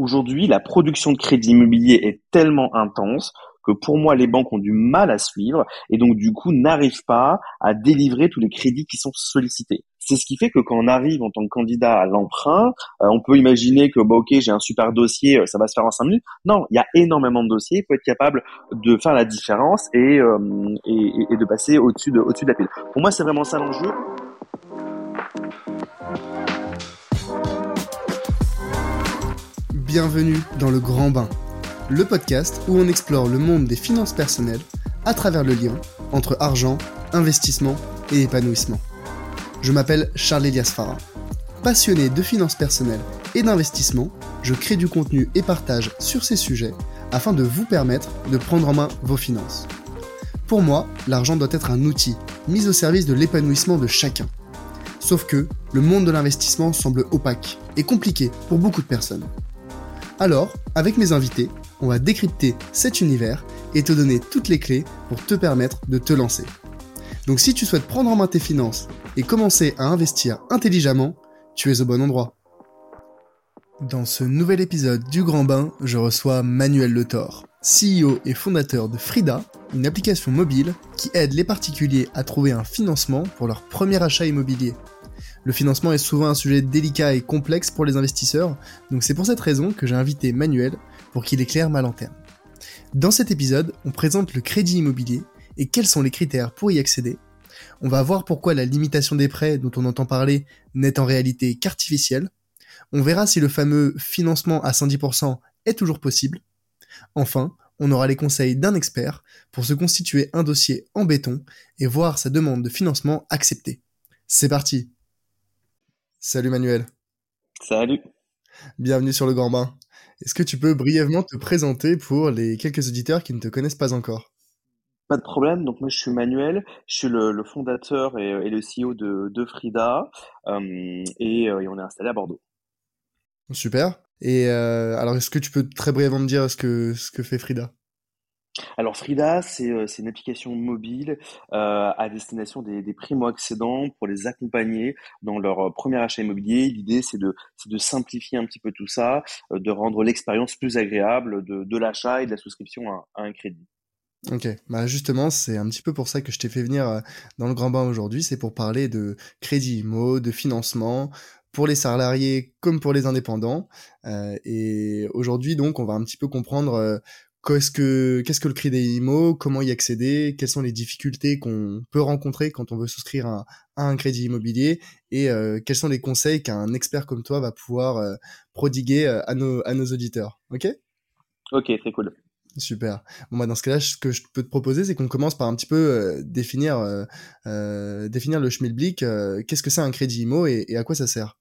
Aujourd'hui, la production de crédit immobilier est tellement intense que pour moi, les banques ont du mal à suivre et donc du coup n'arrivent pas à délivrer tous les crédits qui sont sollicités. C'est ce qui fait que quand on arrive en tant que candidat à l'emprunt, euh, on peut imaginer que bah, ok j'ai un super dossier, euh, ça va se faire en cinq minutes. Non, il y a énormément de dossiers, il faut être capable de faire la différence et, euh, et, et de passer au-dessus de, au-dessus de la pile. Pour moi, c'est vraiment ça l'enjeu. Bienvenue dans le Grand Bain, le podcast où on explore le monde des finances personnelles à travers le lien entre argent, investissement et épanouissement. Je m'appelle Charles Elias Farah. Passionné de finances personnelles et d'investissement, je crée du contenu et partage sur ces sujets afin de vous permettre de prendre en main vos finances. Pour moi, l'argent doit être un outil mis au service de l'épanouissement de chacun. Sauf que le monde de l'investissement semble opaque et compliqué pour beaucoup de personnes. Alors, avec mes invités, on va décrypter cet univers et te donner toutes les clés pour te permettre de te lancer. Donc si tu souhaites prendre en main tes finances et commencer à investir intelligemment, tu es au bon endroit. Dans ce nouvel épisode du Grand Bain, je reçois Manuel Le Thor, CEO et fondateur de Frida, une application mobile qui aide les particuliers à trouver un financement pour leur premier achat immobilier. Le financement est souvent un sujet délicat et complexe pour les investisseurs, donc c'est pour cette raison que j'ai invité Manuel pour qu'il éclaire ma lanterne. Dans cet épisode, on présente le crédit immobilier et quels sont les critères pour y accéder. On va voir pourquoi la limitation des prêts dont on entend parler n'est en réalité qu'artificielle. On verra si le fameux financement à 110% est toujours possible. Enfin, on aura les conseils d'un expert pour se constituer un dossier en béton et voir sa demande de financement acceptée. C'est parti Salut Manuel. Salut. Bienvenue sur le Grand Bain. Est-ce que tu peux brièvement te présenter pour les quelques auditeurs qui ne te connaissent pas encore? Pas de problème. Donc moi je suis Manuel, je suis le, fondateur et, le CEO de, Frida euh, et, on est installé à Bordeaux. Super. Et euh, alors est-ce que tu peux très brièvement me dire ce que, ce que fait Frida? Alors Frida, c'est euh, une application mobile euh, à destination des, primo-accédants pour les accompagner dans leur euh, premier achat immobilier. L'idée, c'est de, simplifier un petit peu tout ça, de rendre l'expérience plus agréable de, l'achat et de la souscription à, un crédit. Ok, bah justement, c'est un petit peu pour ça que je t'ai fait venir dans le grand bain aujourd'hui, c'est pour parler de crédit IMO, de financement, pour les salariés comme pour les indépendants. Et aujourd'hui, donc, on va un petit peu comprendre Qu'est-ce que, qu'est-ce que le crédit IMO Comment y accéder Quelles sont les difficultés qu'on peut rencontrer quand on veut souscrire à, un crédit immobilier Et euh, quels sont les conseils qu'un expert comme toi va pouvoir euh, prodiguer euh, à, nos, à nos auditeurs Ok? Ok, très cool. Super. Bon, bah, dans ce cas-là, ce que je peux te proposer, c'est qu'on commence par un petit peu définir, définir le schmilblick. Qu'est-ce que c'est un crédit IMO et à quoi ça sert?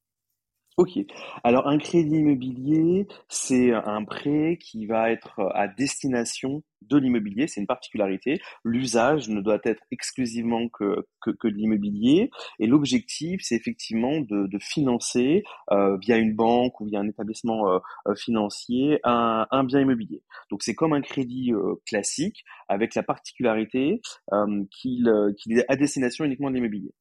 Ok. Alors un crédit immobilier, c'est un prêt qui va être à destination de l'immobilier, c'est une particularité. L'usage ne doit être exclusivement que, que, de l'immobilier. Et l'objectif, c'est effectivement de, de financer euh, via une banque ou via un établissement euh, euh, financier un, un, bien immobilier. Donc c'est comme un crédit classique avec la particularité qu'il qu'il est à destination uniquement de l'immobilier.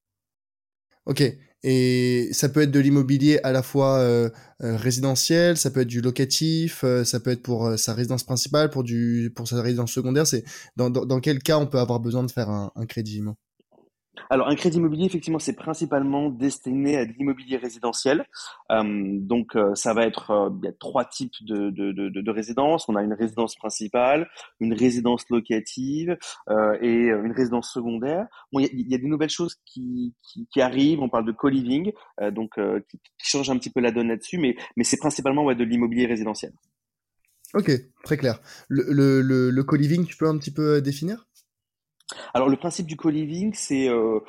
Ok. Et ça peut être de l'immobilier à la fois euh, euh, résidentiel, ça peut être du locatif, euh, ça peut être pour sa résidence principale, pour du pour sa résidence secondaire. C'est dans, dans, quel cas on peut avoir besoin de faire un, un crédit alors, un crédit immobilier, effectivement, c'est principalement destiné à de l'immobilier résidentiel. Euh, donc, euh, ça va être, euh, il y a trois types de, de, de, de, résidences. On a une résidence principale, une résidence locative et une résidence secondaire. Bon, il y, a, des nouvelles choses qui, arrivent. On parle de co-living, donc qui, change un petit peu la donne là-dessus, mais, c'est principalement de l'immobilier résidentiel. Ok, très clair. Le, le co-living, tu peux un petit peu définir? Alors le principe du co-living, c'est euh,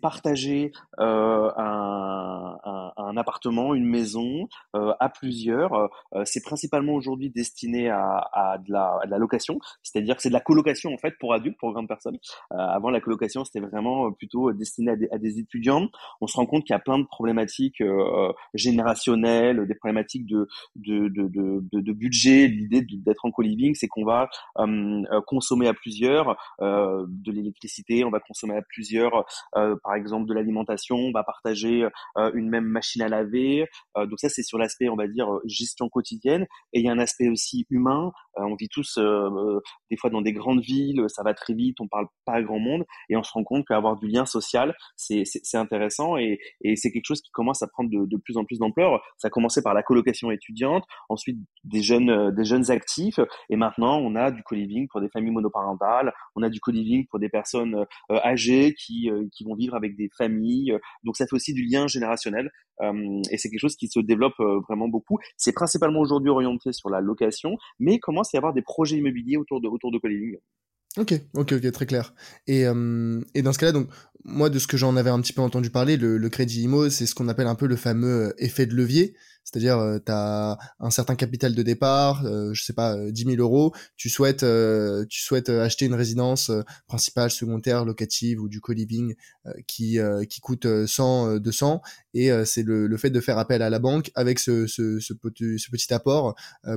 partager euh, un, un, un, appartement, une maison euh, à plusieurs. Euh, c'est principalement aujourd'hui destiné à, à, de la, à, de la, location, c'est-à-dire que c'est de la colocation en fait pour adultes, pour grandes personnes. Euh, avant la colocation, c'était vraiment plutôt destiné à des, à des, étudiants. On se rend compte qu'il y a plein de problématiques générationnelles, des problématiques de de, de, de, de budget. L'idée d'être en co-living, c'est qu'on va consommer à plusieurs de l'électricité, on va consommer à plusieurs, par exemple de l'alimentation, on va partager une même machine à laver. donc ça, c'est sur l'aspect, on va dire, gestion quotidienne. Et il y a un aspect aussi humain. on vit tous des fois dans des grandes villes, ça va très vite, on parle pas à grand monde, et on se rend compte qu'avoir du lien social, c'est intéressant et, et c'est quelque chose qui commence à prendre de, de plus en plus d'ampleur. Ça a commencé par la colocation étudiante, ensuite des jeunes, des jeunes actifs, et maintenant on a du co-living pour des familles monoparentales, on a du co-living pour des personnes euh, âgées qui, euh, qui vont vivre avec des familles. Donc ça fait aussi du lien générationnel euh, et c'est quelque chose qui se développe vraiment beaucoup. C'est principalement aujourd'hui orienté sur la location, mais commence à y avoir des projets immobiliers autour de, autour de co-living. Ok, ok, ok, très clair. Et, et dans ce cas-là, donc moi, de ce que j'en avais un petit peu entendu parler, le, le crédit IMO, c'est ce qu'on appelle un peu le fameux effet de levier. C'est-à-dire, euh, tu as un certain capital de départ, euh, je sais pas, 10 euh, 000 euros, tu souhaites, tu souhaites acheter une résidence principale, secondaire, locative ou du co-living qui, qui coûte 100, 200, et c'est le, le, fait de faire appel à la banque avec ce, ce, ce, petit, ce petit apport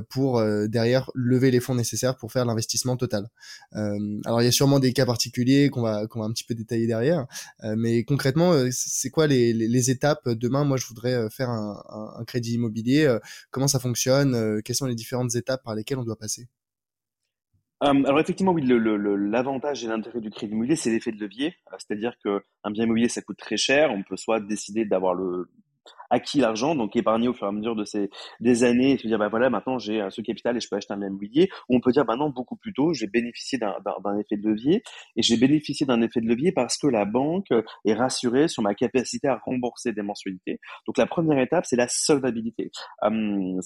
pour derrière lever les fonds nécessaires pour faire l'investissement total. alors il y a sûrement des cas particuliers qu'on va, qu'on va un petit peu détailler derrière, mais concrètement, c'est quoi les, étapes Demain, moi, je voudrais faire un, crédit immobilier, euh, comment ça fonctionne, euh, quelles sont les différentes étapes par lesquelles on doit passer? Euh, alors effectivement, oui, l'avantage et l'intérêt du crédit immobilier, c'est l'effet de levier. C'est-à-dire qu'un bien immobilier, ça coûte très cher. On peut soit décider d'avoir le, acquis l'argent, donc épargner au fur et à mesure de ces des années et se dire bah voilà maintenant j'ai ce capital et je peux acheter un immobilier. Ou on peut dire bah non beaucoup plus tôt j'ai bénéficié d'un effet de levier et j'ai bénéficié d'un effet de levier parce que la banque est rassurée sur ma capacité à rembourser des mensualités. Donc la première étape c'est la solvabilité. Hum,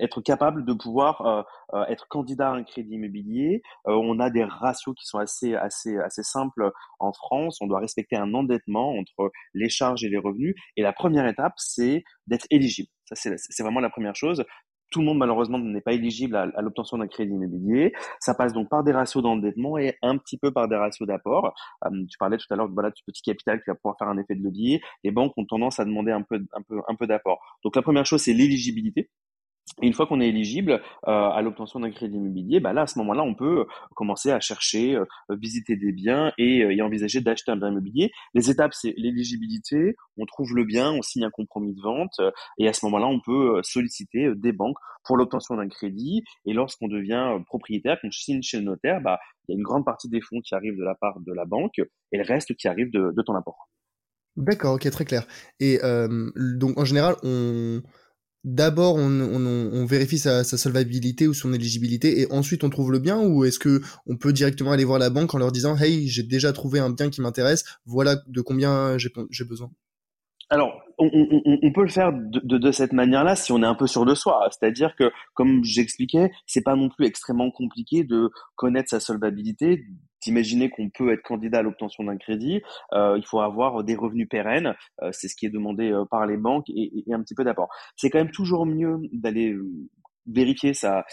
être capable de pouvoir euh, euh, être candidat à un crédit immobilier. Euh, on a des ratios qui sont assez assez assez simples en France. On doit respecter un endettement entre les charges et les revenus. Et la première étape, c'est d'être éligible. Ça c'est vraiment la première chose. Tout le monde malheureusement n'est pas éligible à, l'obtention d'un crédit immobilier. Ça passe donc par des ratios d'endettement et un petit peu par des ratios d'apport. tu parlais tout à l'heure voilà, du petit capital qui va pouvoir faire un effet de levier. Les banques ont tendance à demander un peu, un peu, un peu d'apport. Donc la première chose, c'est l'éligibilité. Et une fois qu'on est éligible euh, à l'obtention d'un crédit immobilier, bah là, à ce moment-là, on peut euh, commencer à chercher, euh, visiter des biens et, et envisager d'acheter un bien immobilier. Les étapes, c'est l'éligibilité, on trouve le bien, on signe un compromis de vente, et à ce moment-là, on peut solliciter des banques pour l'obtention d'un crédit. Et lorsqu'on devient propriétaire, qu'on signe chez le notaire, bah, il y a une grande partie des fonds qui arrivent de la part de la banque et le reste qui arrive de, de ton apport. D'accord, ok, très clair. Et donc, en général, on d'abord on, vérifie sa, solvabilité ou son éligibilité et ensuite on trouve le bien ou est-ce que on peut directement aller voir la banque en leur disant hey j'ai déjà trouvé un bien qui m'intéresse voilà de combien j'ai besoin alors, on, peut le faire de, cette manière-là si on est un peu sûr de soi. C'est-à-dire que, comme j'expliquais, c'est pas non plus extrêmement compliqué de connaître sa solvabilité, d'imaginer qu'on peut être candidat à l'obtention d'un crédit, euh, il faut avoir des revenus pérennes, euh, c'est ce qui est demandé euh, par les banques et, un petit peu d'apport. C'est quand même toujours mieux d'aller vérifier sa,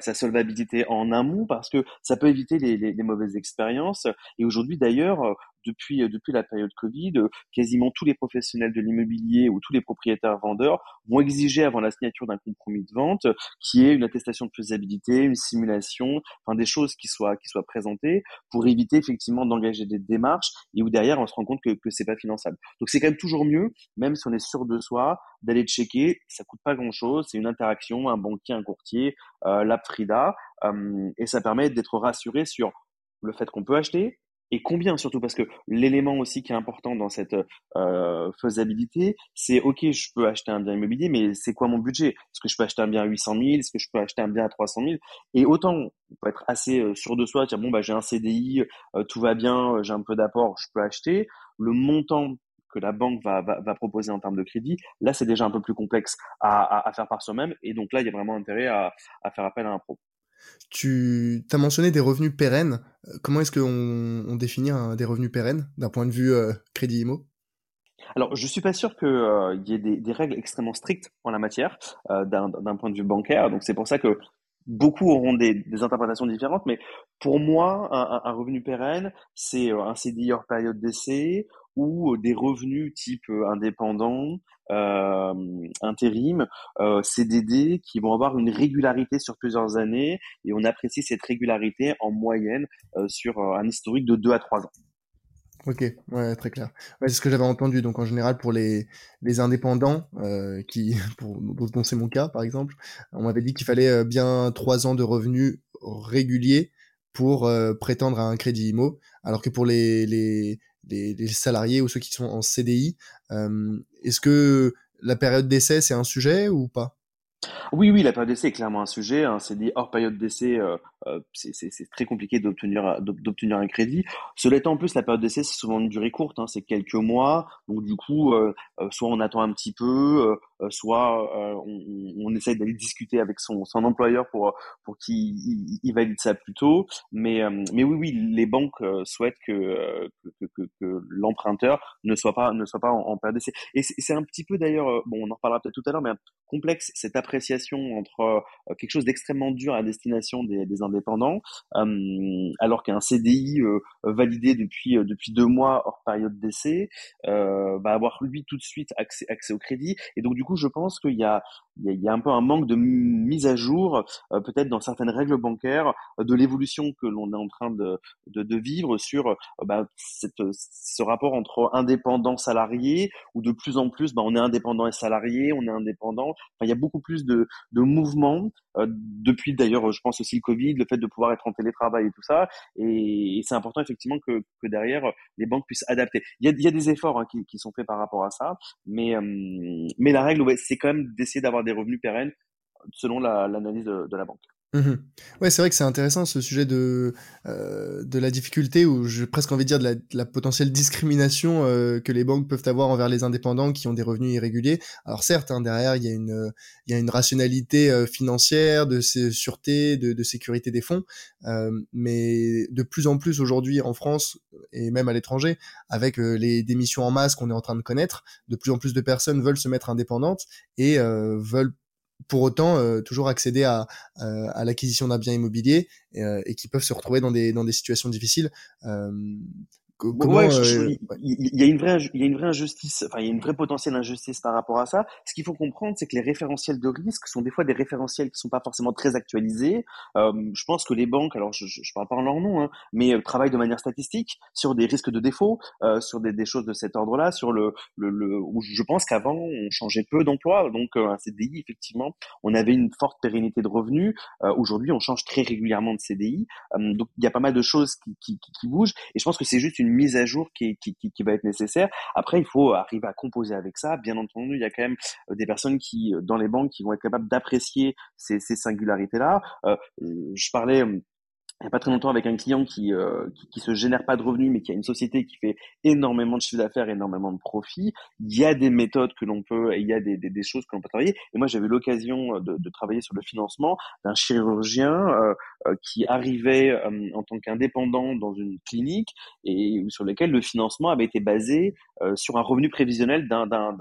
solvabilité en amont parce que ça peut éviter les mauvaises expériences. Et aujourd'hui d'ailleurs, depuis, euh, depuis la période Covid, euh, quasiment tous les professionnels de l'immobilier ou tous les propriétaires vendeurs vont exiger avant la signature d'un compromis de vente qui est une attestation de faisabilité, une simulation, enfin des choses qui soient, présentées pour éviter effectivement d'engager des démarches et où derrière on se rend compte que, que c'est pas finançable. Donc c'est quand même toujours mieux, même si on est sûr de soi, d'aller checker. Ça coûte pas grand chose, c'est une interaction, un banquier, un courtier, euh, l'app Frida, euh, et ça permet d'être rassuré sur le fait qu'on peut acheter, et combien surtout parce que l'élément aussi qui est important dans cette euh, faisabilité, c'est ok, je peux acheter un bien immobilier, mais c'est quoi mon budget? Est-ce que je peux acheter un bien à 800 000 Est-ce que je peux acheter un bien à 300 000 Et autant on peut être assez euh, sûr de soi, dire bon bah j'ai un CDI, euh, tout va bien, j'ai un peu d'apport, je peux acheter. Le montant que la banque va, va, va proposer en termes de crédit, là c'est déjà un peu plus complexe à, à, à faire par soi-même, et donc là il y a vraiment intérêt à, à faire appel à un pro. Tu as mentionné des revenus pérennes. Euh, comment est-ce qu'on on définit des revenus pérennes d'un point de vue euh, crédit IMO alors, je suis pas sûr qu'il euh, y ait des, règles extrêmement strictes en la matière d'un point de vue bancaire. Donc, c'est pour ça que beaucoup auront des, interprétations différentes. Mais pour moi, un, un revenu pérenne, c'est un CDI hors période d'essai ou des revenus type indépendant, euh, intérim, euh, CDD, qui vont avoir une régularité sur plusieurs années, et on apprécie cette régularité en moyenne sur un historique de 2 à 3 ans. Ok, ouais, très clair. C'est ce que j'avais entendu. Donc en général pour les, les indépendants, euh, qui, pour, dont c'est mon cas par exemple, on m'avait dit qu'il fallait euh, bien trois ans de revenus réguliers pour euh, prétendre à un crédit IMO, alors que pour les, les, les, salariés ou ceux qui sont en CDI, euh, est-ce que la période d'essai c'est un sujet ou pas? Oui, oui, la période d'essai est clairement un sujet. C'est dit hors période d'essai, euh, euh, c'est très compliqué d'obtenir d'obtenir un crédit. Cela étant, en plus, la période d'essai c'est souvent une durée courte, hein. c'est quelques mois. Donc du coup, euh, soit on attend un petit peu, soit on, on, essaye d'aller discuter avec son, son employeur pour pour qu'il il, valide ça plus tôt. Mais mais oui, oui, les banques souhaitent que que, que, que l'emprunteur ne soit pas ne soit pas en, en période d'essai. Et c'est un petit peu d'ailleurs, bon, on en reparlera peut-être tout à l'heure, mais complexe cette appréciation entre euh, quelque chose d'extrêmement dur à destination des, des indépendants, euh, alors qu'un CDI euh, validé depuis depuis deux mois hors période d'essai va avoir lui tout de suite accès accès au crédit. Et donc du coup, je pense qu'il y a il y, a, un peu un manque de mise à jour, peut-être dans certaines règles bancaires, de l'évolution que l'on est en train de, de, vivre sur bah, cette, ce rapport entre indépendant salarié, où de plus en plus, bah, on est indépendant et salarié, on est indépendant, il y a beaucoup plus de, de mouvements euh, depuis d'ailleurs, je pense aussi le Covid, le fait de pouvoir être en télétravail et tout ça. Et, c'est important effectivement que, que, derrière les banques puissent adapter. Il y a, des efforts hein, qui, sont faits par rapport à ça, mais euh, mais la règle, c'est quand même d'essayer d'avoir des revenus pérennes selon l'analyse de la banque. Mmh ouais, c'est vrai que c'est intéressant ce sujet de, euh, de la difficulté, ou j'ai presque envie de dire de la, potentielle discrimination euh, que les banques peuvent avoir envers les indépendants qui ont des revenus irréguliers. Alors certes, hein, derrière, il y, a une, y a une rationalité euh, financière, de sûreté, de, sécurité des fonds, mais de plus en plus aujourd'hui en France, et même à l'étranger, avec les démissions en masse qu'on est en train de connaître, de plus en plus de personnes veulent se mettre indépendantes et veulent pour autant euh, toujours accéder à, euh, à l'acquisition d'un bien immobilier et, euh, et, qui peuvent se retrouver dans des, dans des situations difficiles. Comment, il y a une vraie, il y a une vraie injustice, enfin, il y a une vraie potentielle injustice par rapport à ça. Ce qu'il faut comprendre, c'est que les référentiels de risque sont des fois des référentiels qui sont pas forcément très actualisés. Euh, je pense que les banques, alors je, je, parle pas en leur nom, hein, mais euh, travaillent de manière statistique sur des risques de défaut, euh, sur des, des, choses de cet ordre-là, sur le, le, le où je pense qu'avant on changeait peu d'emplois, donc euh, un CDI effectivement, on avait une forte pérennité de revenus. Euh, aujourd'hui, on change très régulièrement de CDI, donc il y a pas mal de choses qui, qui, qui bougent, et je pense que c'est juste une mise à jour qui, va être nécessaire. Après, il faut arriver à composer avec ça. Bien entendu, il y a quand même euh, des personnes qui, euh, dans les banques, qui vont être capables d'apprécier ces, ces singularités-là. Euh, je parlais il n'y a pas très longtemps avec un client qui, euh, qui, qui se génère pas de revenus mais qui a une société qui fait énormément de chiffre d'affaires, énormément de profits. Il y a des méthodes que l'on peut, et il y a des, des, choses que l'on peut travailler. Et moi, j'avais l'occasion de, de, travailler sur le financement d'un chirurgien euh, euh qui arrivait euh, en tant qu'indépendant dans une clinique et sur lequel le financement avait été basé euh, sur un revenu prévisionnel d'un d'un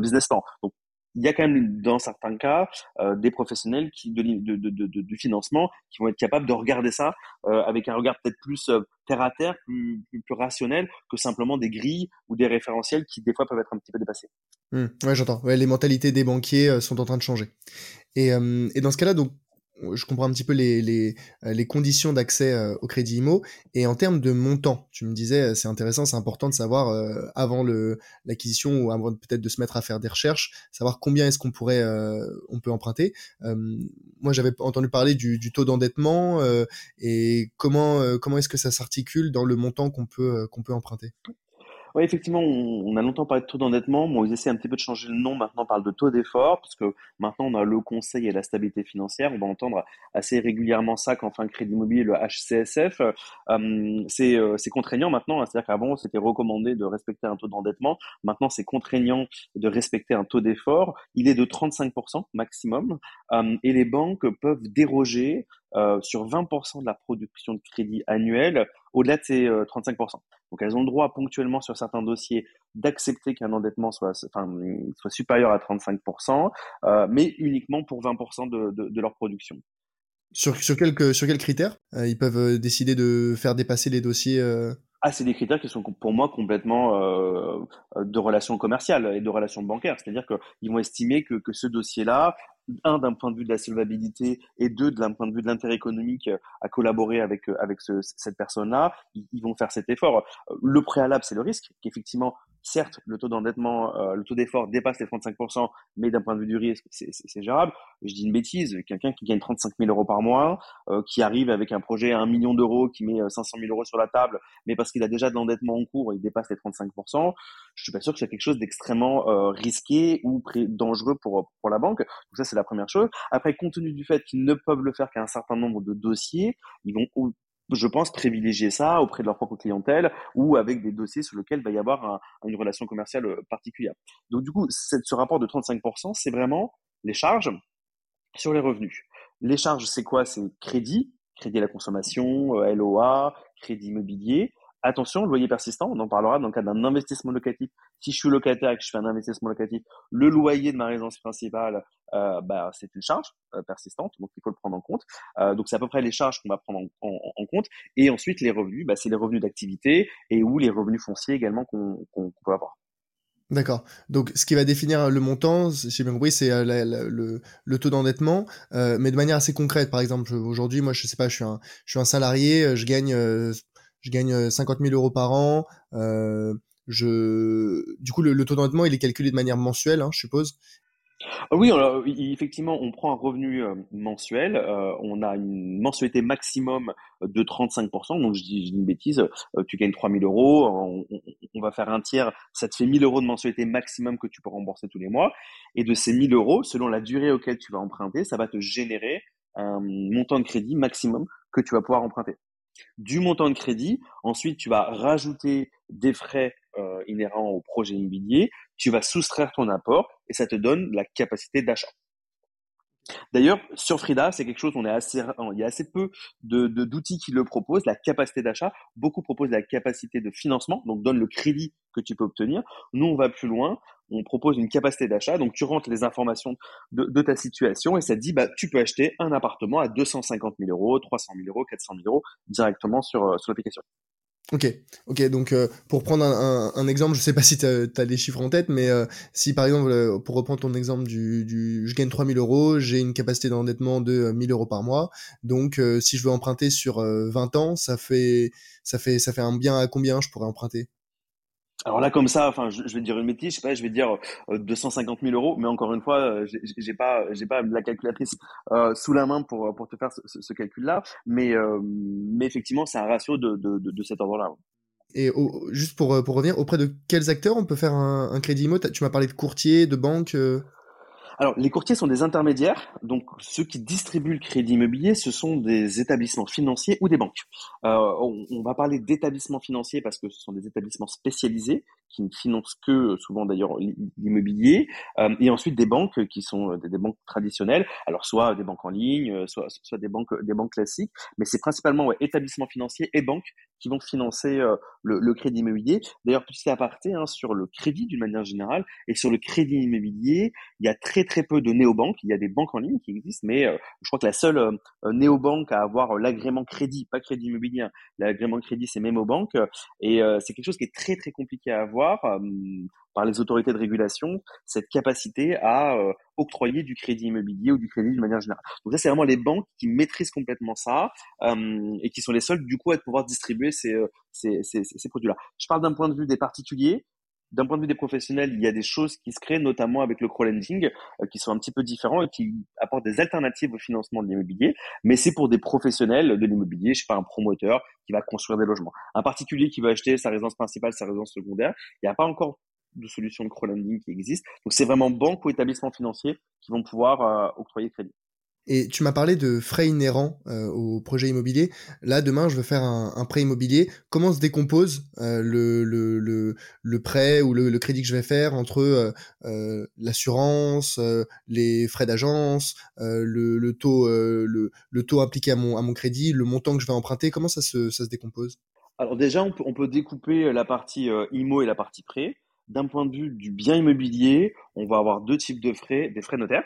business plan. Donc il y a quand même dans certains cas euh, des professionnels de, du financement qui vont être capables de regarder ça euh, avec un regard peut-être plus euh, terre à terre, plus, rationnel que simplement des grilles ou des référentiels qui des fois peuvent être un petit peu dépassés. Mmh, ouais, j'entends. Les mentalités des banquiers sont en train de changer. Et dans ce cas-là, donc je comprends un petit peu les, les, euh, les conditions d'accès euh, au crédit IMO. Et en termes de montant, tu me disais, euh, c'est intéressant, c'est important de savoir avant l'acquisition ou avant peut-être de se mettre à faire des recherches, savoir combien est-ce qu'on pourrait, on peut emprunter. moi, j'avais entendu parler du, du taux d'endettement et comment, comment est-ce que ça s'articule dans le montant qu'on peut, qu'on peut emprunter? Oui, effectivement, on, a longtemps parlé de taux d'endettement. Bon, ils essaient un petit peu de changer le nom. Maintenant, on parle de taux d'effort, parce que maintenant, on a le Conseil et la stabilité financière. On va entendre assez régulièrement ça quand crédit immobilier, le HCSF. Euh, euh, c'est contraignant maintenant. Hein. C'est-à-dire qu'avant, c'était recommandé de respecter un taux d'endettement. Maintenant, c'est contraignant de respecter un taux d'effort. Il est de 35% maximum. Euh, et les banques peuvent déroger euh, sur 20% de la production de crédit annuel au-delà de ces 35%. Euh, Donc elles ont le droit ponctuellement sur certains dossiers d'accepter qu'un endettement soit, enfin, soit supérieur à 35%, euh, mais uniquement pour 20% de, de, leur production. Sur, sur, sur quels critères ils peuvent décider de faire dépasser les dossiers ah, c'est des critères qui sont pour moi complètement euh, de relations commerciales et de relations bancaires. C'est-à-dire qu'ils vont estimer que, que ce dossier-là, un d'un point de vue de la solvabilité et deux d'un point de vue de l'intérêt économique à collaborer avec avec ce, cette personne-là, ils, vont faire cet effort. Le préalable, c'est le risque, qu'effectivement certes, le taux d'endettement, euh, le taux d'effort dépasse les 35%, mais d'un point de vue du risque, c'est gérable. Je dis une bêtise, quelqu'un qui gagne 35 000 euros par mois, euh, qui arrive avec un projet à 1 million d'euros, qui met 500 euh, 000 euros sur la table, mais parce qu'il a déjà de l'endettement en cours, il dépasse les 35%, je suis pas sûr que c'est quelque chose d'extrêmement risqué ou dangereux pour, pour la banque. Donc ça, c'est la première chose. Après, compte tenu du fait qu'ils ne peuvent le faire qu'à un certain nombre de dossiers, ils vont je pense, privilégier ça auprès de leur propre clientèle ou avec des dossiers sur lesquels il va y avoir une relation commerciale euh, particulière. Donc du coup, ce rapport de 35%, c'est vraiment les charges sur les revenus. Les charges, c'est quoi? C'est crédit, crédit à la consommation, euh, LOA, crédit immobilier, Attention, loyer persistant, on en parlera dans le cas d'un investissement locatif. Si je suis locataire et que je fais un investissement locatif, le loyer de ma résidence principale, euh, bah, c'est une charge euh, persistante, donc il faut le prendre en compte. Euh, donc c'est à peu près les charges qu'on va prendre en, compte. Et ensuite, les revenus, bah, c'est les revenus d'activité et ou les revenus fonciers également qu'on peut avoir. D'accord. Donc, ce qui va définir le montant, j'ai bien compris, c'est le, taux d'endettement, mais de manière assez concrète. Par exemple, aujourd'hui, moi, je sais pas, je suis un, je suis un salarié, je gagne je gagne 50 euh, 000 euros par an. Euh, je, du coup, le, taux d'endettement, il est calculé de manière mensuelle, hein, je suppose. Oui, alors, effectivement, on prend un revenu euh, mensuel. on a une mensualité maximum de 35%. Donc, je dis, je dis une bêtise. tu gagnes 3000 euros. On, on, va faire un tiers. Ça te fait 1000 euros de mensualité maximum que tu peux rembourser tous les mois. Et de ces 1000 euros, selon la durée auquel tu vas emprunter, ça va te générer un montant de crédit maximum que tu vas pouvoir emprunter du montant de crédit. Ensuite, tu vas rajouter des frais euh, inhérents au projet immobilier. Tu vas soustraire ton apport et ça te donne la capacité d'achat. D'ailleurs, sur Frida, c'est quelque chose, on est assez, il y a assez peu de, d'outils qui le proposent, la capacité d'achat. Beaucoup proposent la capacité de financement, donc donne le crédit que tu peux obtenir. Nous, on va plus loin on propose une capacité d'achat. Donc, tu rentres les informations de, ta situation et ça te dit, bah, tu peux acheter un appartement à 250 000 euros, 300 000 euros, 400 000 euros directement sur, sur l'application. Ok, ok. Donc, euh, pour prendre un, exemple, je sais pas si tu as, des chiffres en tête, mais euh, si par exemple, pour reprendre ton exemple du, du je gagne 3000 euros, j'ai une capacité d'endettement de 1000 euros par mois. Donc, si je veux emprunter sur 20 ans, ça fait, ça fait, ça fait un bien à combien je pourrais emprunter? Alors là, comme ça, enfin, je, vais dire une bêtise, je sais pas, je vais dire 250 euh, 000 euros, mais encore une fois, euh, j'ai pas, j'ai pas la calculatrice euh, sous la main pour pour te faire ce, calcul-là, mais mais effectivement, c'est un ratio de de, de, cet ordre-là. Et juste pour pour revenir, auprès de quels acteurs on peut faire un, un crédit IMO? Tu m'as parlé de courtier, de banque. Alors, les courtiers sont des intermédiaires. Donc, ceux qui distribuent le crédit immobilier, ce sont des établissements financiers ou des banques. Euh, on, va parler d'établissements financiers parce que ce sont des établissements spécialisés qui ne financent que, souvent d'ailleurs, l'immobilier. Euh, et ensuite, des banques qui sont des, banques traditionnelles. Alors, soit des banques en ligne, soit, soit des banques, des banques classiques. Mais c'est principalement établissements financiers et banques qui vont financer euh, le, crédit immobilier. D'ailleurs, à aparté hein, sur le crédit d'une manière générale et sur le crédit immobilier, il y a très très peu de néobanques. Il y a des banques en ligne qui existent, mais euh, je crois que la seule euh, néobanque à avoir l'agrément crédit, pas crédit immobilier, l'agrément crédit, c'est Memobank. Et c'est quelque chose qui est très très compliqué à avoir par les autorités de régulation, cette capacité à octroyer du crédit immobilier ou du crédit de manière générale. Donc ça, c'est vraiment les banques qui maîtrisent complètement ça et qui sont les seules du coup à pouvoir distribuer ces, ces, ces, ces produits-là. Je parle d'un point de vue des particuliers d'un point de vue des professionnels, il y a des choses qui se créent, notamment avec le crowdlending, euh, qui sont un petit peu différents et qui apportent des alternatives au financement de l'immobilier. Mais c'est pour des professionnels de l'immobilier, je sais pas, un promoteur qui va construire des logements. Un particulier qui va acheter sa résidence principale, sa résidence secondaire, il n'y a pas encore de solution de crowdlending qui existe. Donc c'est vraiment banque ou établissement financier qui vont pouvoir euh, octroyer crédit. Et tu m'as parlé de frais inhérents euh, au projet immobilier. Là, demain, je veux faire un, prêt immobilier. Comment se décompose euh, le, prêt ou le, crédit que je vais faire entre euh, l'assurance, les frais d'agence, le, taux, le, taux appliqué à mon, crédit, le montant que je vais emprunter? Comment ça se, ça se décompose? Alors déjà, on peut, on peut découper la partie IMO et la partie prêt. D'un point de vue du bien immobilier, on va avoir deux types de frais, des frais notaires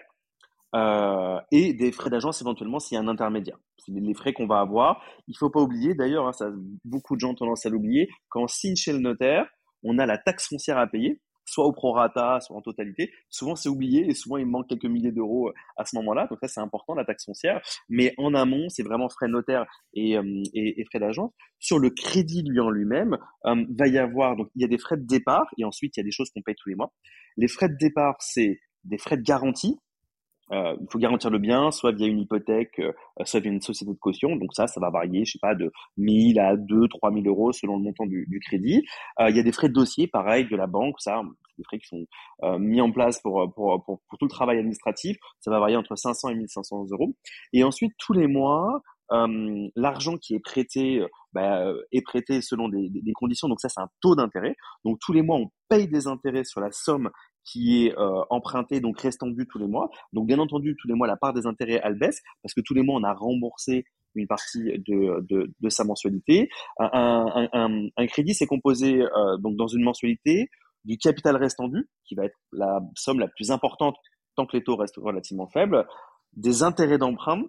euh, et des frais d'agence éventuellement s'il y a un intermédiaire. C'est les frais qu'on va avoir. Il faut pas oublier, d'ailleurs, hein, beaucoup de gens ont tendance à l'oublier, quand on signe chez le notaire, on a la taxe foncière à payer soit au prorata, soit en totalité. Souvent, c'est oublié et souvent, il manque quelques milliers d'euros euh, à ce moment-là. Donc ça, c'est important, la taxe foncière. Mais en amont, c'est vraiment frais notaire et, euh, et frais d'agence. Sur le crédit lui en lui-même, euh, va y avoir, donc il y a des frais de départ et ensuite, il y a des choses qu'on paye tous les mois. Les frais de départ, c'est des frais de garantie. Euh, il faut garantir le bien, soit via une hypothèque, euh, soit via une société de caution. Donc ça, ça va varier, je sais pas, de 1000 à 2, 3000 euros selon le montant du, du crédit. Euh, il y a des frais de dossier, pareil, de la banque. Ça, des frais qui sont euh, mis en place pour, pour, pour, tout le travail administratif. Ça va varier entre 500 et 1500 euros. Et ensuite, tous les mois, euh, l'argent qui est prêté bah, est prêté selon des, des conditions. Donc ça, c'est un taux d'intérêt. Donc tous les mois, on paye des intérêts sur la somme qui est euh, emprunté, donc restant dû tous les mois. Donc bien entendu, tous les mois, la part des intérêts, elle baisse, parce que tous les mois, on a remboursé une partie de, de, de sa mensualité. Un, un, un, un crédit, c'est composé euh, donc dans une mensualité du capital restant dû, qui va être la somme la plus importante tant que les taux restent relativement faibles, des intérêts d'emprunt,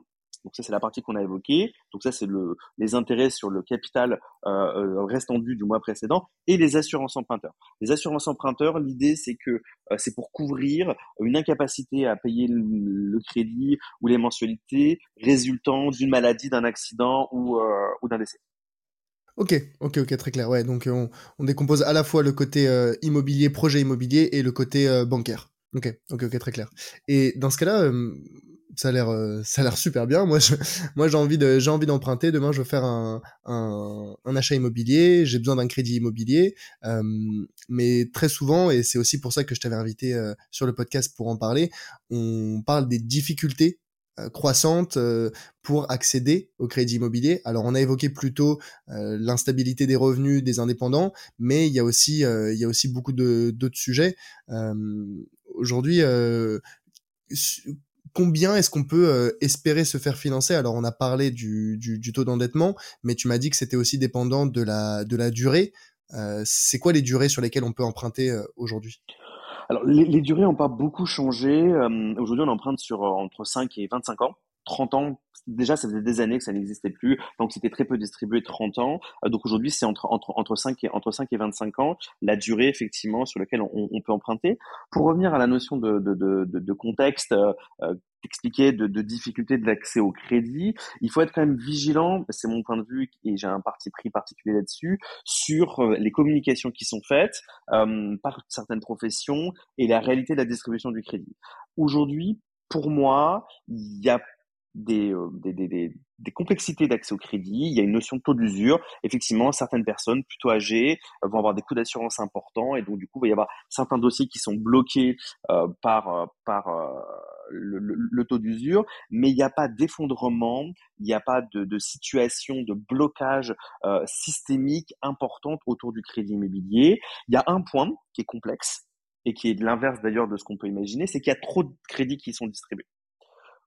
donc ça, c'est la partie qu'on a évoquée. Donc ça, c'est le, les intérêts sur le capital euh, euh restant dû du mois précédent et les assurances emprunteurs. Les assurances emprunteurs, l'idée, c'est que euh, c'est pour couvrir une incapacité à payer le, crédit ou les mensualités résultant d'une maladie, d'un accident ou, euh, ou d'un décès. Ok, ok, ok, très clair. Ouais, donc on, on décompose à la fois le côté immobilier, projet immobilier et le côté bancaire. Ok, ok, ok, très clair. Et dans ce cas-là, ça a l'air euh, ça a l'air super bien moi je, moi j'ai envie de j'ai envie d'emprunter demain je veux faire un un, un achat immobilier j'ai besoin d'un crédit immobilier euh, mais très souvent et c'est aussi pour ça que je t'avais invité euh, sur le podcast pour en parler on parle des difficultés euh, croissantes euh, pour accéder au crédit immobilier. Alors on a évoqué plutôt euh, l'instabilité des revenus des indépendants, mais il y a aussi il y a aussi beaucoup de d'autres sujets. Aujourd'hui combien est-ce qu'on peut euh, espérer se faire financer? Alors, on a parlé du, taux d'endettement, mais tu m'as dit que c'était aussi dépendant de la, durée. Euh, c'est quoi les durées sur lesquelles on peut emprunter euh, aujourd'hui? Alors, les, les durées n'ont pas beaucoup changé. Aujourd'hui, on emprunte sur entre 5 et 25 ans. 30 ans, déjà, ça faisait des années que ça n'existait plus, donc c'était très peu distribué 30 ans. Euh, donc aujourd'hui, c'est entre, entre, entre, 5 et, entre 5 et 25 ans, la durée, effectivement, sur laquelle on, on peut emprunter. Pour revenir à la notion de, de, de, de contexte, euh, expliquer de, de difficulté de l'accès au crédit, il faut être quand même vigilant, c'est mon point de vue et j'ai un parti pris particulier là-dessus, sur euh, les communications qui sont faites euh, par certaines professions et la réalité de la distribution du crédit. Aujourd'hui, pour moi, il y a des, euh, des, des, des complexités d'accès au crédit, il y a une notion de taux d'usure. Effectivement, certaines personnes plutôt âgées euh, vont avoir des coûts d'assurance importants et donc du coup, il va y avoir certains dossiers qui sont bloqués euh, par, euh, par euh, le, le, le, taux d'usure, mais il n'y a pas d'effondrement, il n'y a pas de, de, situation de blocage systémique importante autour du crédit immobilier. Il y a un point qui est complexe et qui est l'inverse d'ailleurs de ce qu'on peut imaginer, c'est qu'il y a trop de crédits qui sont distribués.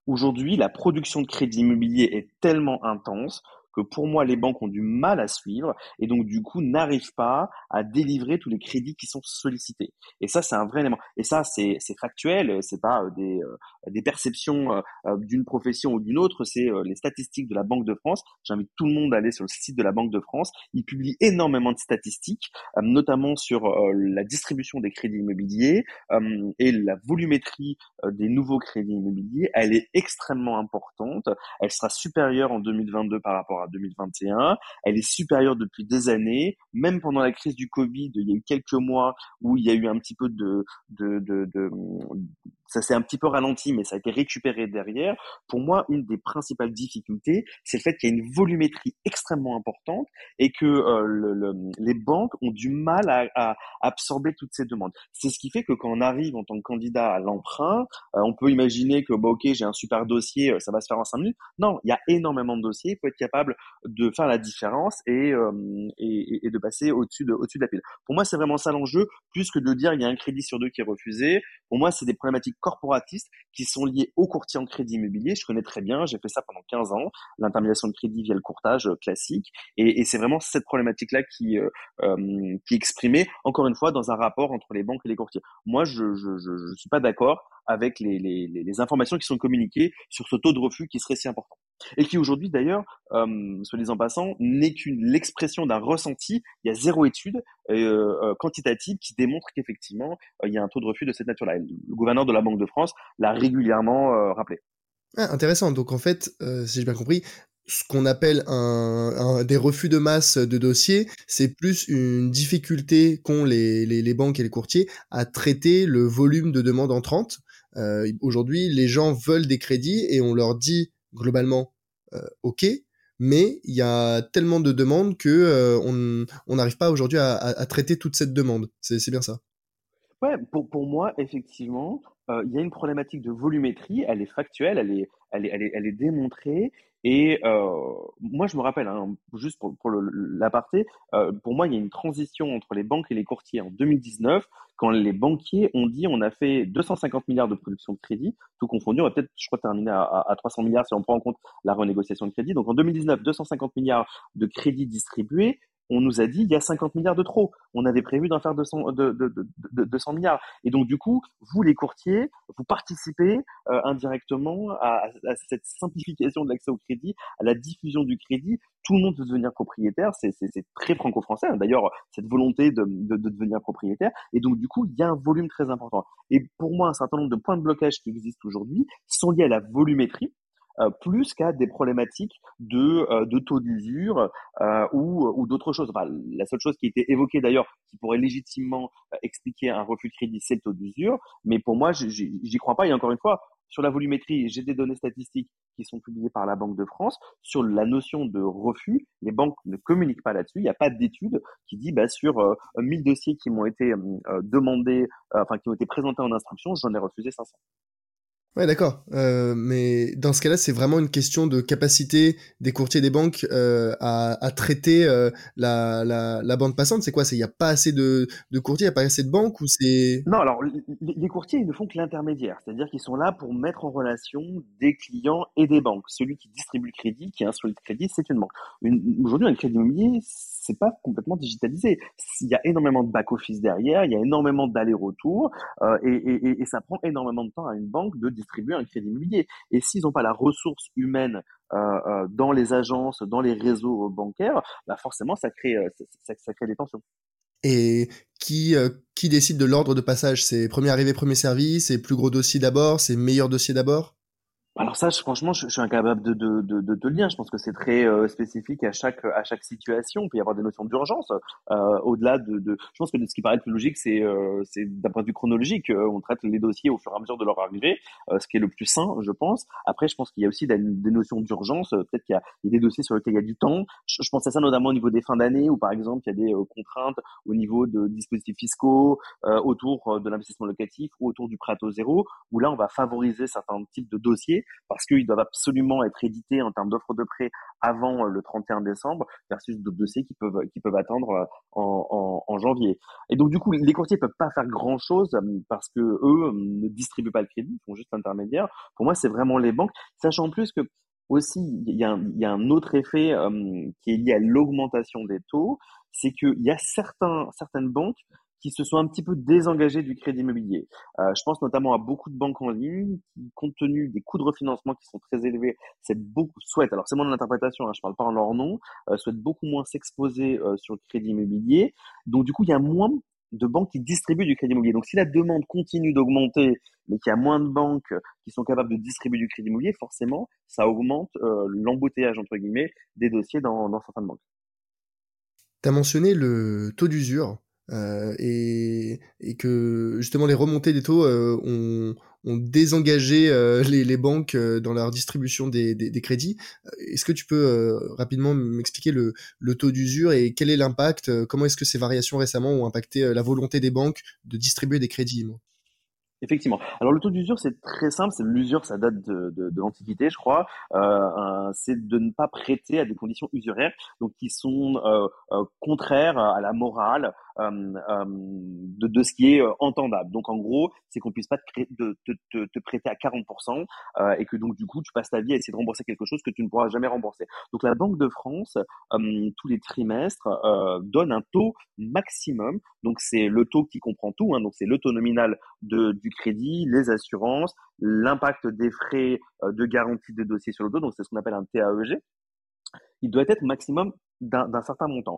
Aujourd'hui, la production de crédit immobilier est tellement intense pour moi, les banques ont du mal à suivre et donc du coup n'arrivent pas à délivrer tous les crédits qui sont sollicités. Et ça, c'est un vrai élément. Et ça, c'est factuel, c'est pas euh, des, euh, des perceptions euh, d'une profession ou d'une autre, c'est les statistiques de la Banque de France. J'invite tout le monde à aller sur le site de la Banque de France. Ils publient énormément de statistiques, notamment sur la distribution des crédits immobiliers et la volumétrie des nouveaux crédits immobiliers. Elle est extrêmement importante. Elle sera supérieure en 2022 par rapport à 2021. Elle est supérieure depuis des années. Même pendant la crise du Covid, il y a eu quelques mois où il y a eu un petit peu de, de, ça s'est un petit peu ralenti, mais ça a été récupéré derrière. Pour moi, une des principales difficultés, c'est le fait qu'il y a une volumétrie extrêmement importante et que euh, le, le, les banques ont du mal à, à, absorber toutes ces demandes. C'est ce qui fait que quand on arrive en tant que candidat à l'emprunt, euh, on peut imaginer que bah, ok, j'ai un super dossier, euh, ça va se faire en cinq minutes. Non, il y a énormément de dossiers. Il faut être capable de faire la différence et, euh, et, et, de passer au-dessus de, au-dessus de la pile. Pour moi, c'est vraiment ça l'enjeu, plus que de dire il y a un crédit sur deux qui est refusé. Pour moi, c'est des problématiques corporatistes qui sont liés au courtier en crédit immobilier. Je connais très bien, j'ai fait ça pendant 15 ans, l'intermédiation de crédit via le courtage euh, classique. Et, c'est vraiment cette problématique-là qui, euh, euh, qui est exprimée, encore une fois, dans un rapport entre les banques et les courtiers. Moi, je ne suis pas d'accord avec les, les, les, informations qui sont communiquées sur ce taux de refus qui serait si important. Et qui aujourd'hui, d'ailleurs, euh, soit disant passant, n'est qu'une l'expression d'un ressenti. Il y a zéro étude euh, quantitative qui démontre qu'effectivement, il y a un taux de refus de cette nature-là. Le gouverneur de la Banque de France l'a régulièrement rappelé. Ah, intéressant. Donc en fait, si j'ai bien compris, ce qu'on appelle un, des refus de masse de dossiers, c'est plus une difficulté qu'ont les, les, banques et les courtiers à traiter le volume de demandes entrantes. Euh, Aujourd'hui, les gens veulent des crédits et on leur dit globalement euh, OK, mais il y a tellement de demandes que euh, on n'arrive pas aujourd'hui à, traiter toute cette demande. C'est bien ça. Ouais, pour, pour moi, effectivement, euh, il y a une problématique de volumétrie, elle est factuelle, elle est, elle est, elle est, elle est démontrée. Et euh, moi, je me rappelle, hein, juste pour, pour l'aparté, euh, pour moi, il y a une transition entre les banques et les courtiers en 2019, quand les banquiers ont dit on a fait 250 milliards de production de crédit, tout confondu, on va peut-être, je crois, terminer à, à, 300 milliards si on prend en compte la renégociation de crédit. Donc en 2019, 250 milliards de crédits distribués, on nous a dit il y a 50 milliards de trop. On avait prévu d'en faire 200, de, de, de, 200 milliards. Et donc, du coup, vous, les courtiers, vous participez euh, indirectement à, cette simplification de l'accès au crédit, à la diffusion du crédit. Tout le monde veut devenir propriétaire. C'est très franco-français, hein. d'ailleurs, cette volonté de, de, devenir propriétaire. Et donc, du coup, il y a un volume très important. Et pour moi, un certain nombre de points de blocage qui existent aujourd'hui sont liés à la volumétrie. Euh, plus qu'à des problématiques de, euh, de taux d'usure euh, ou, ou d'autres choses. Enfin, la seule chose qui été évoquée d'ailleurs, qui pourrait légitimement expliquer un refus de crédit, c'est le taux d'usure. Mais pour moi, j'y crois pas. Et encore une fois, sur la volumétrie, j'ai des données statistiques qui sont publiées par la Banque de France. Sur la notion de refus, les banques ne communiquent pas là-dessus. Il n'y a pas d'étude qui dit bah, sur euh, 1000 dossiers qui m'ont été demandés, enfin qui ont été présentés en instruction, j'en ai refusé 500. Ouais, d'accord. Euh, mais dans ce cas-là, c'est vraiment une question de capacité des courtiers des banques euh, à, à, traiter euh, la, la, la, bande passante. C'est quoi? Il n'y a pas assez de, de courtiers, il n'y a pas assez de banques ou c'est Non, alors les, courtiers, ils ne font que l'intermédiaire, c'est-à-dire qu'ils sont là pour mettre en relation des clients et des banques. Celui qui distribue le crédit, qui instruit le crédit, c'est une banque. Aujourd'hui, un crédit immobilier, c'est pas complètement digitalisé. Il y a énormément de back-office derrière, il y a énormément d'allers-retours euh, et, ça prend énormément de temps à une banque de distribuer un crédit immobilier. Et s'ils n'ont pas la ressource humaine euh, euh, dans les agences, dans les réseaux bancaires, bah forcément ça crée, des tensions. Et qui, qui décide de l'ordre de passage? C'est premier arrivé, premier servi? C'est plus gros dossier d'abord? C'est meilleur dossier d'abord? Alors ça, franchement, je, suis incapable de, de, de, de, te le dire. Je pense que c'est très euh, spécifique à chaque à chaque situation. Il peut y avoir des notions d'urgence euh, au-delà de, de. Je pense que ce qui paraît le plus logique, c'est euh, d'un point de vue chronologique, euh, on traite les dossiers au fur et à mesure de leur arrivée, ce qui est le plus sain, je pense. Après, je pense qu'il y a aussi des, notions d'urgence. Peut-être qu'il y, y, a des dossiers sur lesquels il y a du temps. Je, je pense à ça notamment au niveau des fins d'année, où par exemple il y a des contraintes au niveau de dispositifs fiscaux autour de l'investissement locatif ou autour du prêt à taux zéro, où là on va favoriser certains types de dossiers parce qu'ils doivent absolument être édités en termes d'offres de prêt avant euh, le 31 décembre versus d'autres dossiers qui peuvent qui peuvent attendre euh, en, en, janvier. Et donc du coup, les courtiers peuvent pas faire grand chose euh, parce que eux ne distribuent pas le crédit, ils font juste l'intermédiaire. Pour moi, c'est vraiment les banques, sachant en plus que aussi, il y, a un, y a un autre effet qui est lié à l'augmentation des taux, c'est qu'il y a certains, certaines banques qui se sont un petit peu désengagés du crédit immobilier. Euh, je pense notamment à beaucoup de banques en ligne qui, compte tenu des coûts de refinancement qui sont très élevés, beaucoup, souhaitent, alors c'est mon interprétation, hein, je parle pas en leur nom, euh, souhaitent beaucoup moins s'exposer euh, sur le crédit immobilier. Donc du coup, il y a moins de banques qui distribuent du crédit immobilier. Donc si la demande continue d'augmenter, mais qu'il y a moins de banques qui sont capables de distribuer du crédit immobilier, forcément, ça augmente l'embouteillage, entre guillemets, des dossiers dans, dans certaines banques. Tu as mentionné le taux d'usure. Euh, et, que justement les remontées des taux euh, ont, désengagé euh, les, banques dans leur distribution des, crédits. Est-ce que tu peux rapidement m'expliquer le, taux d'usure et quel est l'impact Comment est-ce que ces variations récemment ont impacté la volonté des banques de distribuer des crédits Effectivement. Alors le taux d'usure, c'est très simple. C'est l'usure, ça date de, l'Antiquité, je crois. C'est de ne pas prêter à des conditions usuraires, donc qui sont contraires à la morale, de, de, ce qui est entendable. Donc en gros, c'est qu'on puisse pas te, te, te, te, prêter à 40% et que donc du coup tu passes ta vie à essayer de rembourser quelque chose que tu ne pourras jamais rembourser. Donc la Banque de France tous les trimestres donne un taux maximum. Donc c'est le taux qui comprend tout. Hein, donc c'est le taux nominal de, du crédit, les assurances, l'impact des frais de garantie de dossier sur le taux. Donc c'est ce qu'on appelle un TAEG il doit être maximum d'un certain montant.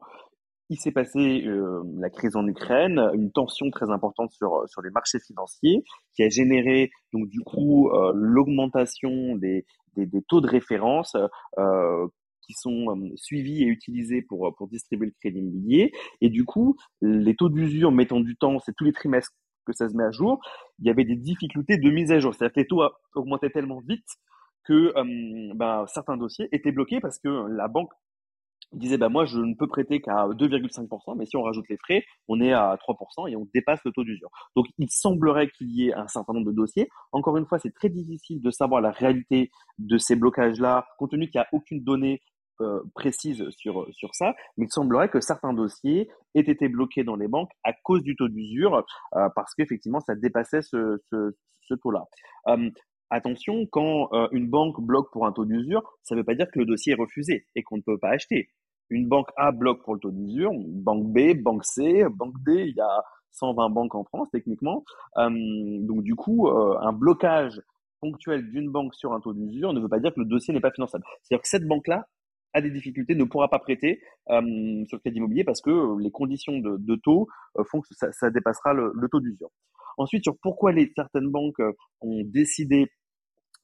Il s'est passé euh, la crise en Ukraine, une tension très importante sur sur les marchés financiers, qui a généré donc du coup euh, l'augmentation des, des, taux de référence euh, qui sont euh, suivis et utilisés pour pour distribuer le crédit immobilier. Et du coup, les taux d'usure mettant du temps, c'est tous les trimestres que ça se met à jour. Il y avait des difficultés de mise à jour, c'est-à-dire que les taux augmentaient tellement vite que euh, ben, certains dossiers étaient bloqués parce que la banque disait bah moi je ne peux prêter qu'à 2,5%, mais si on rajoute les frais, on est à 3% et on dépasse le taux d'usure. Donc il semblerait qu'il y ait un certain nombre de dossiers. Encore une fois, c'est très difficile de savoir la réalité de ces blocages-là, compte tenu qu'il n'y a aucune donnée euh, précise sur sur ça, mais il semblerait que certains dossiers aient été bloqués dans les banques à cause du taux d'usure, euh, parce qu'effectivement ça dépassait ce, ce, taux-là. Euh, attention, quand euh, une banque bloque pour un taux d'usure, ça ne veut pas dire que le dossier est refusé et qu'on ne peut pas acheter. Une banque A bloque pour le taux d'usure, banque B, banque C, banque D, il y a 120 banques en France techniquement. Euh, donc du coup, euh, un blocage ponctuel d'une banque sur un taux d'usure ne veut pas dire que le dossier n'est pas finançable. C'est-à-dire que cette banque-là a des difficultés, ne pourra pas prêter sur le crédit immobilier parce que les conditions de, taux font que ça, dépassera le, taux d'usure. Ensuite, sur pourquoi certaines banques ont décidé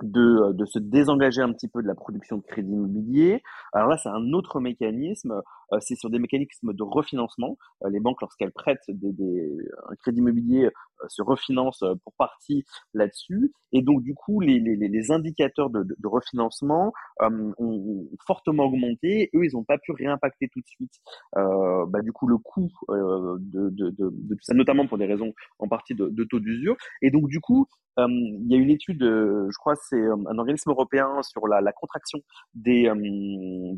de, euh, de se désengager un petit peu de la production de crédit immobilier. Alors là, c'est un autre mécanisme, euh, c'est sur des mécanismes de refinancement. Euh, les banques, lorsqu'elles prêtent des, des, un crédit immobilier, se refinancent pour partie là-dessus. Et donc, du coup, les, les, les indicateurs de, refinancement ont, ont, fortement augmenté. Eux, ils n'ont pas pu réimpacter tout de suite, bah, du coup, le coût de, de, de, tout ça, notamment pour des raisons en partie de, taux d'usure. Et donc, du coup, il y a une étude, je crois, c'est un organisme européen sur la, contraction des,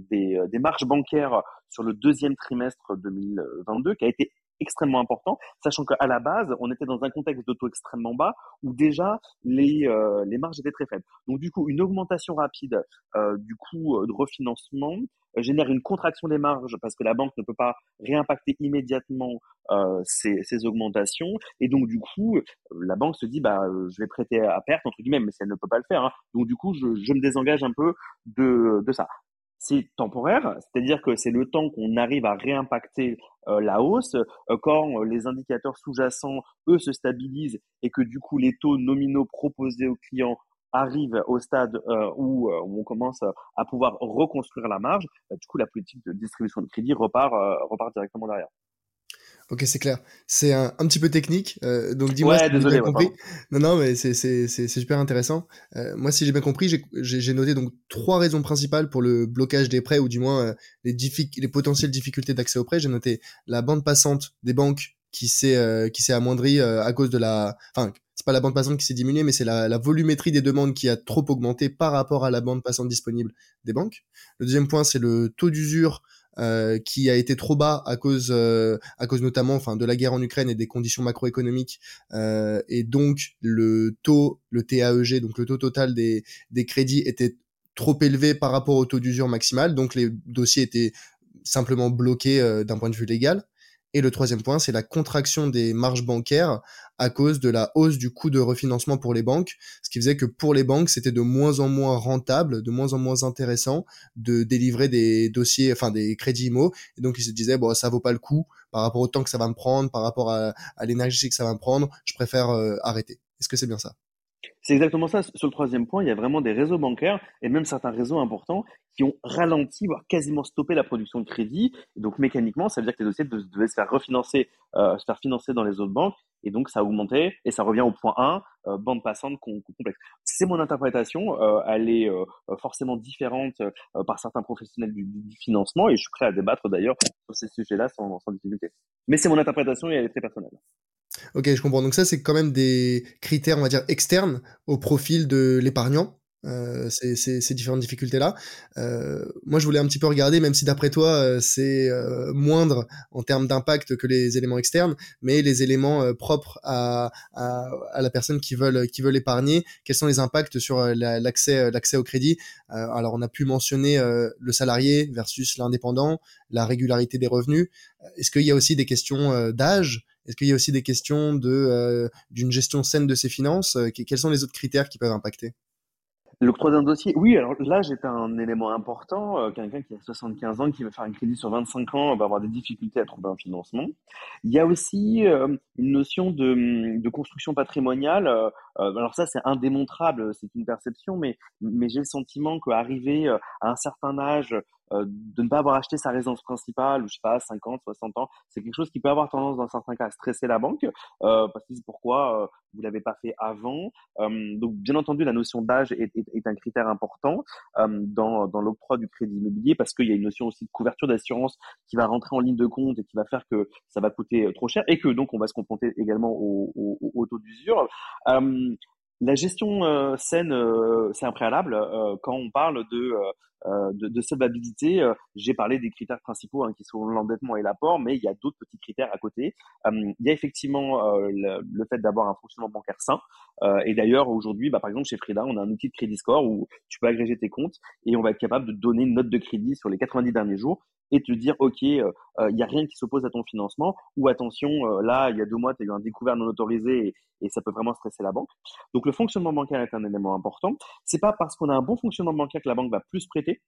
des marges bancaires sur le deuxième trimestre 2022 qui a été extrêmement important, sachant qu'à la base, on était dans un contexte de taux extrêmement bas où déjà les, euh, les marges étaient très faibles. Donc du coup, une augmentation rapide euh, du coût euh, de refinancement génère une contraction des marges parce que la banque ne peut pas réimpacter immédiatement ces, ces, augmentations et donc du coup la banque se dit bah je vais prêter à perte entre guillemets mais si elle ne peut pas le faire hein. donc du coup je, je me désengage un peu de, de ça c'est temporaire, c'est-à-dire que c'est le temps qu'on arrive à réimpacter euh, la hausse euh, quand les indicateurs sous-jacents, eux, se stabilisent et que du coup les taux nominaux proposés aux clients arrivent au stade euh, où, on commence à pouvoir reconstruire la marge, bah, du coup la politique de distribution de crédit repart, repart directement derrière. Ok, c'est clair. C'est un, un, petit peu technique, euh, donc dis-moi si j'ai bien compris. Non, non, mais c'est super intéressant. Euh, moi, si j'ai bien compris, j'ai noté donc trois raisons principales pour le blocage des prêts, ou du moins euh, les, les potentielles difficultés d'accès aux prêts. J'ai noté la bande passante des banques qui s'est euh, qui s'est amoindrie euh, à cause de la, enfin, c'est pas la bande passante qui s'est diminuée, mais c'est la, la volumétrie des demandes qui a trop augmenté par rapport à la bande passante disponible des banques. Le deuxième point, c'est le taux d'usure euh, qui a été trop bas à cause euh, à cause notamment enfin de la guerre en Ukraine et des conditions macroéconomiques euh, et donc le taux le TAEG donc le taux total des des crédits était trop élevé par rapport au taux d'usure maximal. Donc les dossiers étaient simplement bloqués d'un point de vue légal et le troisième point, c'est la contraction des marges bancaires à cause de la hausse du coût de refinancement pour les banques, ce qui faisait que pour les banques, c'était de moins en moins rentable, de moins en moins intéressant de délivrer des dossiers, enfin des crédits IMO. Et donc ils se disaient, bon, ça vaut pas le coup par rapport au temps que ça va me prendre, par rapport à, l'énergie que ça va me prendre, je préfère euh, arrêter. Est-ce que c'est bien ça? C'est exactement ça. Sur le troisième point, il y a vraiment des réseaux bancaires et même certains réseaux importants qui ont ralenti, voire quasiment stoppé la production de crédit. Donc mécaniquement, ça veut dire que les dossiers devaient se faire refinancer, euh, se faire financer dans les autres banques. Et donc ça a augmenté et ça revient au point 1, euh, bande passante complexe. C'est mon interprétation. Euh, elle est forcément différente par certains professionnels du, financement et je suis prêt à débattre d'ailleurs sur ces sujets-là sans difficulté. Mais c'est mon interprétation et elle est très personnelle. Ok, je comprends. Donc ça, c'est quand même des critères, on va dire, externes au profil de l'épargnant euh, ces, différentes difficultés-là. Euh, moi, je voulais un petit peu regarder, même si d'après toi, euh, c'est euh, moindre en termes d'impact que les éléments externes, mais les éléments euh, propres à, à, à, la personne qui veulent, qui veulent épargner, quels sont les impacts sur l'accès l'accès au crédit? alors, on a pu mentionner le salarié versus l'indépendant, la régularité des revenus. Est-ce qu'il y a aussi des questions d'âge? Est-ce qu'il y a aussi des questions de d'une gestion saine de ses finances Quels sont les autres critères qui peuvent impacter? L'octroi d'un dossier, oui, alors l'âge est un élément important. Euh, quelqu'un qui a 75 ans, qui veut faire un crédit sur 25 ans, va avoir des difficultés à trouver un financement. Il y a aussi euh, une notion de, de construction patrimoniale. Euh, alors ça, c'est indémontrable, c'est une perception, mais, mais j'ai le sentiment qu'arriver à un certain âge, euh, de ne pas avoir acheté sa résidence principale, je sais pas, 50, 60 ans, c'est quelque chose qui peut avoir tendance dans certains cas à stresser la banque, euh, parce que c'est pourquoi euh, vous l'avez pas fait avant. Euh, donc bien entendu, la notion d'âge est, est, est, un critère important euh, dans, dans l'octroi du crédit immobilier, parce qu'il y a une notion aussi de couverture d'assurance qui va rentrer en ligne de compte et qui va faire que ça va coûter trop cher, et que donc on va se confronter également au, au, au taux d'usure. La gestion euh, saine, euh, c'est un préalable. Euh, quand on parle de, de, de solvabilité, j'ai parlé des critères principaux hein, qui sont l'endettement et l'apport, mais il y a d'autres petits critères à côté. il y a effectivement le, le, fait d'avoir un fonctionnement bancaire sain. et d'ailleurs, aujourd'hui, bah, par exemple, chez Frida, on a un outil de crédit score où tu peux agréger tes comptes et on va être capable de donner une note de crédit sur les 90 derniers jours et te dire, OK, il euh, n'y a rien qui s'oppose à ton financement, ou attention, là, il y a deux mois, tu as eu un découvert non autorisé et, ça peut vraiment stresser la banque. Donc, le fonctionnement bancaire est un élément important. C'est pas parce qu'on a un bon fonctionnement bancaire que la banque va plus prêter.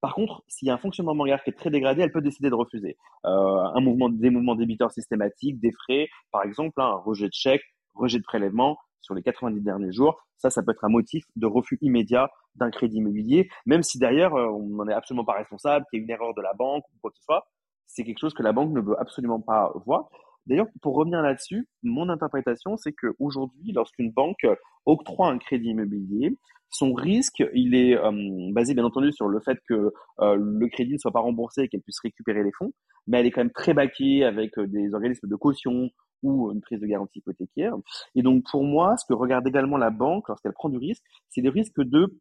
Par contre, s'il y a un fonctionnement bancaire qui est très dégradé, elle peut décider de refuser. Euh, un mouvement, des mouvements débiteurs systématiques, des frais, par exemple, hein, un rejet de chèque, rejet de prélèvement, sur les 90 derniers jours, ça, ça peut être un motif de refus immédiat d'un crédit immobilier, même si derrière, euh, on n'en est absolument pas responsable, qu'il y ait une erreur de la banque ou quoi que ce soit. C'est quelque chose que la banque ne veut absolument pas voir. D'ailleurs, pour revenir là-dessus, mon interprétation, c'est qu'aujourd'hui, lorsqu'une banque octroie un crédit immobilier, son risque, il est euh, basé bien entendu sur le fait que euh, le crédit ne soit pas remboursé et qu'elle puisse récupérer les fonds, mais elle est quand même très baquée avec des organismes de caution ou une prise de garantie hypothécaire. Et donc pour moi, ce que regarde également la banque lorsqu'elle prend du risque, c'est des risques de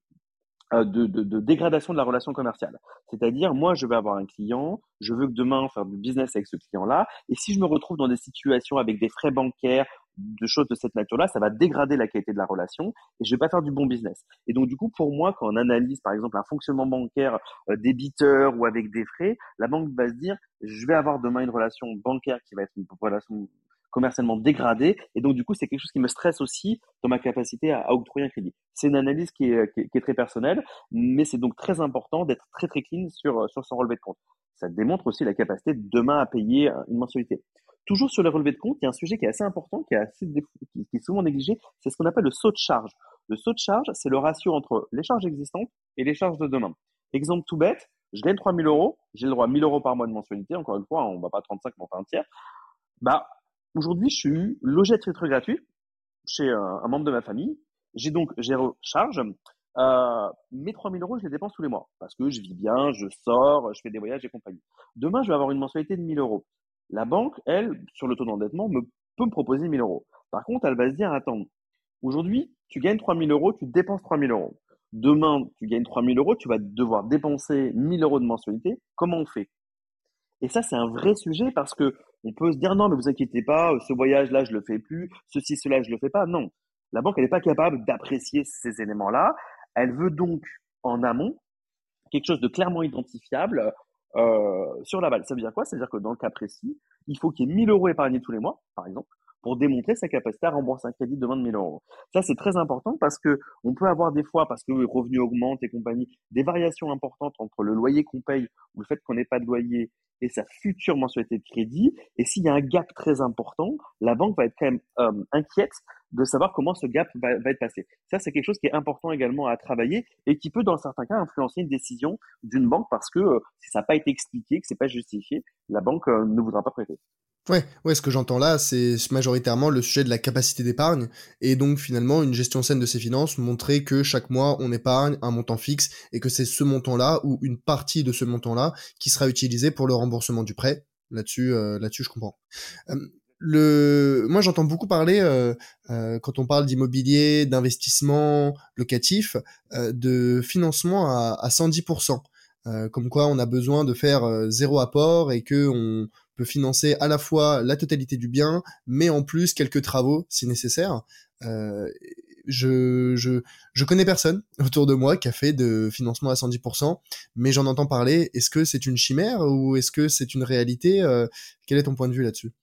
euh, de, de, de, dégradation de la relation commerciale. C'est-à-dire, moi, je vais avoir un client, je veux que demain faire du business avec ce client-là, et si je me retrouve dans des situations avec des frais bancaires, de choses de cette nature-là, ça va dégrader la qualité de la relation et je vais pas faire du bon business. Et donc, du coup, pour moi, quand on analyse, par exemple, un fonctionnement bancaire euh, débiteur ou avec des frais, la banque va se dire, je vais avoir demain une relation bancaire qui va être une relation commercialement dégradé. Et donc, du coup, c'est quelque chose qui me stresse aussi dans ma capacité à, octroyer un crédit. C'est une analyse qui est, qui est, très personnelle, mais c'est donc très important d'être très, très clean sur, sur son relevé de compte. Ça démontre aussi la capacité de demain à payer une mensualité. Toujours sur les relevés de compte, il y a un sujet qui est assez important, qui est, assez, qui est souvent négligé, c'est ce qu'on appelle le saut de charge. Le saut de charge, c'est le ratio entre les charges existantes et les charges de demain. Exemple tout bête, je gagne 3000 euros, j'ai le droit à 1000 euros par mois de mensualité, encore une fois, on va pas 35, mais on un tiers. Bah, Aujourd'hui, je suis logé à titre gratuit chez un, un, membre de ma famille. J'ai donc zéro charge. Euh, mes 3000 euros, je les dépense tous les mois parce que je vis bien, je sors, je fais des voyages et compagnie. Demain, je vais avoir une mensualité de 1000 euros. La banque, elle, sur le taux d'endettement, me, peut me proposer 1000 euros. Par contre, elle va se dire, attends, aujourd'hui, tu gagnes 3000 euros, tu dépenses 3000 euros. Demain, tu gagnes 3000 euros, tu vas devoir dépenser 1000 euros de mensualité. Comment on fait? Et ça, c'est un vrai sujet parce que on peut se dire non, mais vous inquiétez pas, ce voyage-là, je le fais plus, ceci, cela, je le fais pas. Non. La banque, elle n'est pas capable d'apprécier ces éléments-là. Elle veut donc, en amont, quelque chose de clairement identifiable euh, sur la balle. Ça veut dire quoi? Ça veut dire que dans le cas précis, il faut qu'il y ait 1000 euros épargnés tous les mois, par exemple, pour démontrer sa capacité à rembourser un crédit de 20 000 euros. Ça, c'est très important parce que on peut avoir des fois, parce que les revenus augmentent et compagnie, des variations importantes entre le loyer qu'on paye ou le fait qu'on n'ait pas de loyer et sa future mensualité de crédit. Et s'il y a un gap très important, la banque va être quand même euh, inquiète de savoir comment ce gap va, être passé. Ça, c'est quelque chose qui est important également à travailler et qui peut, dans certains cas, influencer une décision d'une banque parce que euh, si ça n'a pas été expliqué, que c'est pas justifié, la banque euh, ne voudra pas prêter. Ouais, ouais, ce que j'entends là, c'est majoritairement le sujet de la capacité d'épargne et donc finalement une gestion saine de ses finances, montrer que chaque mois on épargne un montant fixe et que c'est ce montant-là ou une partie de ce montant-là qui sera utilisé pour le remboursement du prêt. Là-dessus, euh, là-dessus, je comprends. Euh, le, moi j'entends beaucoup parler euh, euh, quand on parle d'immobilier, d'investissement locatif, euh, de financement à, à 110%. Euh, comme quoi on a besoin de faire zéro apport et que on peut financer à la fois la totalité du bien, mais en plus quelques travaux si nécessaire. Euh, je, je, je connais personne autour de moi qui a fait de financement à 110%, mais j'en entends parler. Est-ce que c'est une chimère ou est-ce que c'est une réalité Quel est ton point de vue là-dessus?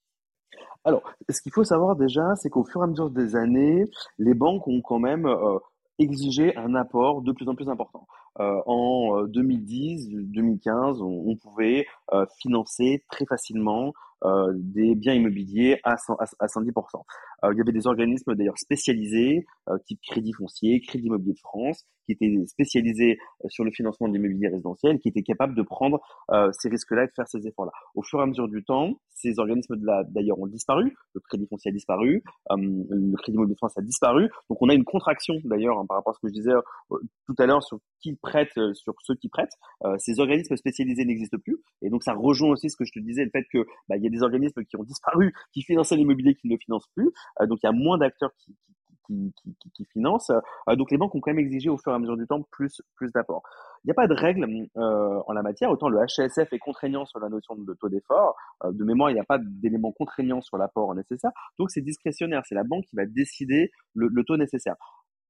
Alors, ce qu'il faut savoir déjà, c'est qu'au fur et à mesure des années, les banques ont quand même euh, exigé un apport de plus en plus important. Euh, en 2010, euh, 2015, on, on pouvait euh, financer très facilement euh, des biens immobiliers à, 100, à, 110%. Euh, il y avait des organismes d'ailleurs spécialisés, type Crédit Foncier, Crédit Immobilier de France, qui étaient spécialisés sur le financement de l'immobilier résidentiel, qui étaient capables de prendre ces risques-là et de faire ces efforts-là. Au fur et à mesure du temps, ces organismes d'ailleurs ont disparu. Le Crédit Foncier a disparu, le Crédit Immobilier de France a disparu. Donc on a une contraction d'ailleurs hein, par rapport à ce que je disais tout à l'heure sur qui prête, sur ceux qui prêtent. ces organismes spécialisés n'existent plus, et donc ça rejoint aussi ce que je te disais, le fait que bah, y a des organismes qui ont disparu, qui finançaient l'immobilier, qui ne le financent plus. Euh, donc il y a moins d'acteurs qui, qui, qui, financent. Euh, donc les banques ont quand même exigé au fur et à mesure du temps plus, plus d'apports. Il n'y a pas de règle euh, en la matière. Autant le HSF est contraignant sur la notion de taux d'effort. Euh, de mémoire, il n'y a pas d'éléments contraignants sur l'apport nécessaire. Donc c'est discrétionnaire. C'est la banque qui va décider le, taux nécessaire.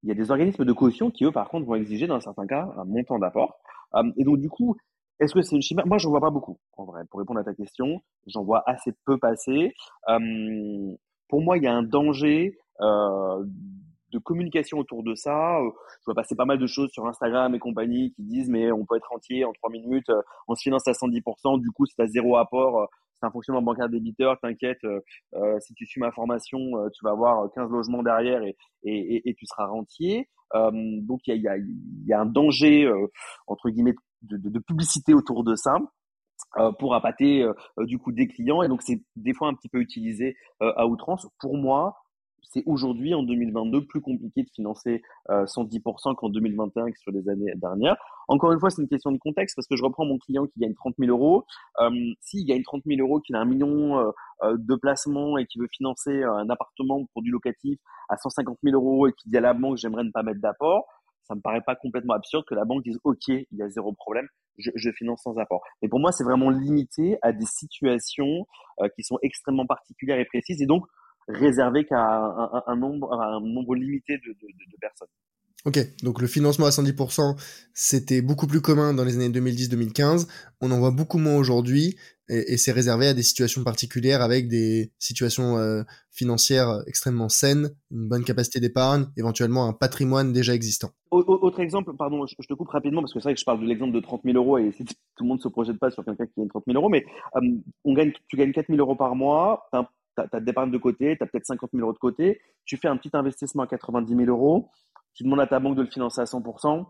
Il y a des organismes de caution qui, eux, par contre, vont exiger dans certains cas un montant d'apport. Euh, et donc du coup, est-ce que c'est une chimère? Moi, je n'en vois pas beaucoup, en vrai. Pour répondre à ta question, j'en vois assez peu passer. Euh, pour moi, il y a un danger euh, de communication autour de ça. Je vois passer pas mal de choses sur Instagram et compagnie qui disent mais on peut être entier en trois minutes, euh, on se finance à 110%, du coup, si tu as zéro apport, euh, c'est un fonctionnement bancaire débiteur, t'inquiète, euh, si tu suis ma formation, tu vas avoir 15 logements derrière et, et, tu seras rentier. donc, il y a, y, y a, un danger, entre guillemets, de, publicité autour de ça euh, pour appâter euh, du coup des clients et donc c'est des fois un petit peu utilisé euh, à outrance. Pour moi, c'est aujourd'hui en 2022 plus compliqué de financer 110% qu'en 2021 que sur les années dernières. Encore une fois, c'est une question de contexte parce que je reprends mon client qui gagne 30 000 euros. S'il gagne 30 000 euros, qu'il a un million de placements et qui veut financer un appartement pour du locatif à 150 000 euros et qui dit à la banque j'aimerais ne pas mettre d'apport, ça me paraît pas complètement absurde que la banque dise OK, il y a zéro problème, je, finance sans apport. Mais pour moi, c'est vraiment limité à des situations euh, qui sont extrêmement particulières et précises et donc réservées qu'à un, un, un, nombre, un nombre limité de, de, de personnes. Ok, donc le financement à 110%, c'était beaucoup plus commun dans les années 2010-2015. On en voit beaucoup moins aujourd'hui et, et c'est réservé à des situations particulières avec des situations euh, financières extrêmement saines, une bonne capacité d'épargne, éventuellement un patrimoine déjà existant. Autre exemple, pardon, je te coupe rapidement parce que c'est vrai que je parle de l'exemple de 30 000 euros et tout le monde se projette pas sur quelqu'un qui gagne 30 000 euros, mais euh, on gagne, tu gagnes 4 000 euros par mois, tu as, d'épargne de côté, tu as peut-être 50 000 euros de côté, tu fais un petit investissement à 90 000 euros, tu demandes à ta banque de le financer à 100%,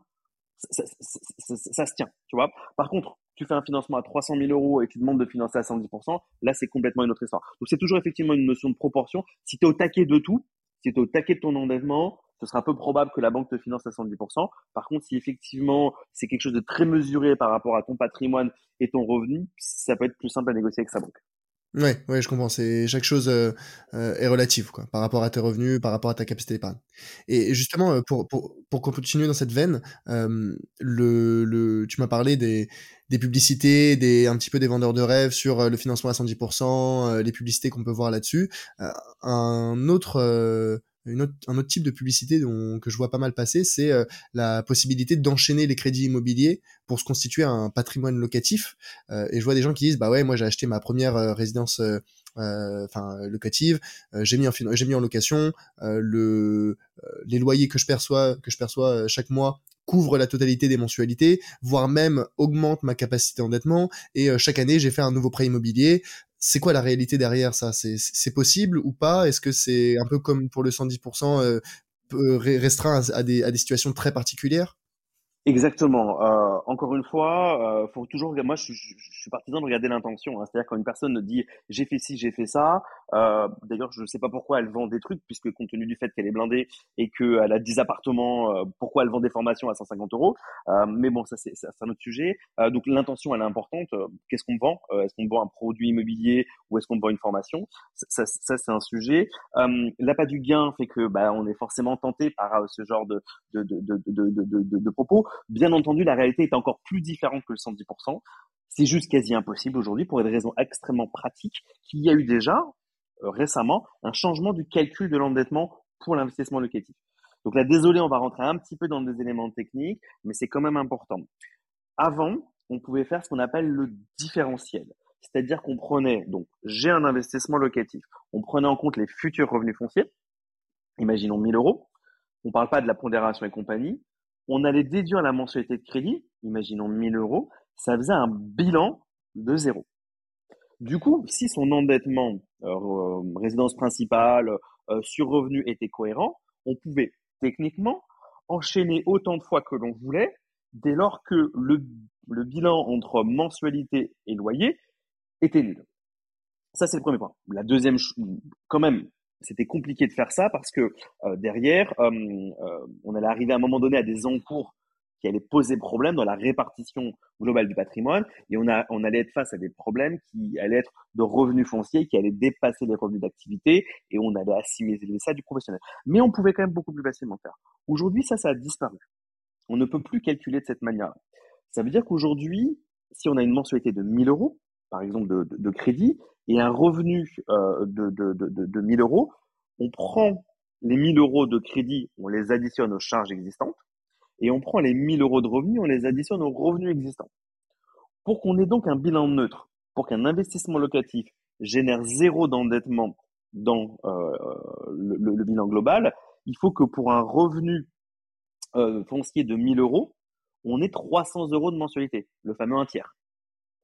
ça, se tient, tu vois. Par contre, tu fais un financement à 300 000 euros et tu demandes de financer à 110%, là, c'est complètement une autre histoire. Donc, c'est toujours effectivement une notion de proportion. Si tu es au taquet de tout, si tu es au taquet de ton endettement, ce sera peu probable que la banque te finance à 110%. Par contre, si effectivement c'est quelque chose de très mesuré par rapport à ton patrimoine et ton revenu, ça peut être plus simple à négocier avec sa banque. Ouais, ouais, je comprends. C'est chaque chose euh, euh, est relative, quoi, par rapport à tes revenus, par rapport à ta capacité d'épargne. Et justement, euh, pour pour pour continuer dans cette veine, euh, le le, tu m'as parlé des des publicités, des un petit peu des vendeurs de rêves sur euh, le financement à 110%, les publicités qu'on peut voir là-dessus. un autre autre, un autre type de publicité dont, que je vois pas mal passer, c'est euh, la possibilité d'enchaîner les crédits immobiliers pour se constituer un patrimoine locatif. Euh, et je vois des gens qui disent, bah ouais, moi j'ai acheté ma première euh, résidence enfin locative, j'ai mis en j'ai mis en location, le les loyers que je perçois que je perçois chaque mois couvre la totalité des mensualités, voire même augmente ma capacité d'endettement. Et euh, chaque année, j'ai fait un nouveau prêt immobilier. C'est quoi la réalité derrière ça? C'est possible ou pas? Est-ce que c'est un peu comme pour le 110% euh, restreint à, à des situations très particulières? Exactement. Euh, encore une fois, euh, faut toujours. Moi, je, je, je suis partisan de regarder l'intention. Hein. C'est-à-dire quand une personne dit j'ai fait ci, j'ai fait ça. Euh, D'ailleurs, je ne sais pas pourquoi elle vend des trucs, puisque compte tenu du fait qu'elle est blindée et qu'elle a 10 appartements, euh, pourquoi elle vend des formations à 150 euros? Euh, Mais bon, ça c'est un autre sujet. Euh, donc l'intention, elle est importante. Qu'est-ce qu'on vend? Est-ce qu'on vend un produit immobilier ou est-ce qu'on vend une formation? Ça, ça c'est un sujet. L'appât du gain fait que bah, on est forcément tenté par ce genre de de, de, de, de, de, de propos. Bien entendu, la réalité est encore plus différente que le 110%. C'est juste quasi impossible aujourd'hui pour des raisons extrêmement pratiques qu'il y a eu déjà euh, récemment un changement du calcul de l'endettement pour l'investissement locatif. Donc là, désolé, on va rentrer un petit peu dans des éléments techniques, mais c'est quand même important. Avant, on pouvait faire ce qu'on appelle le différentiel. C'est-à-dire qu'on prenait, donc j'ai un investissement locatif, on prenait en compte les futurs revenus fonciers, imaginons 1000 euros, on ne parle pas de la pondération et compagnie, on allait déduire la mensualité de crédit, imaginons 1000 euros, ça faisait un bilan de zéro. Du coup, si son endettement, euh, résidence principale, euh, sur revenu était cohérent, on pouvait techniquement enchaîner autant de fois que l'on voulait, dès lors que le, le bilan entre mensualité et loyer était nul. Ça, c'est le premier point. La deuxième, quand même, c'était compliqué de faire ça parce que euh, derrière, euh, euh, on allait arriver à un moment donné à des encours qui allaient poser problème dans la répartition globale du patrimoine et on, a, on allait être face à des problèmes qui allaient être de revenus fonciers qui allaient dépasser les revenus d'activité et on allait assimiler ça du professionnel. Mais on pouvait quand même beaucoup plus facilement faire. Aujourd'hui, ça, ça a disparu. On ne peut plus calculer de cette manière. Ça veut dire qu'aujourd'hui, si on a une mensualité de 1000 euros, par exemple de, crédit, et un revenu euh, de, de, de, de 1000 euros, on prend les 1000 euros de crédit, on les additionne aux charges existantes, et on prend les 1000 euros de revenus, on les additionne aux revenus existants. Pour qu'on ait donc un bilan neutre, pour qu'un investissement locatif génère zéro d'endettement dans euh, le, le, bilan global, il faut que pour un revenu euh, foncier de 1000 euros, on ait 300 euros de mensualité, le fameux un tiers.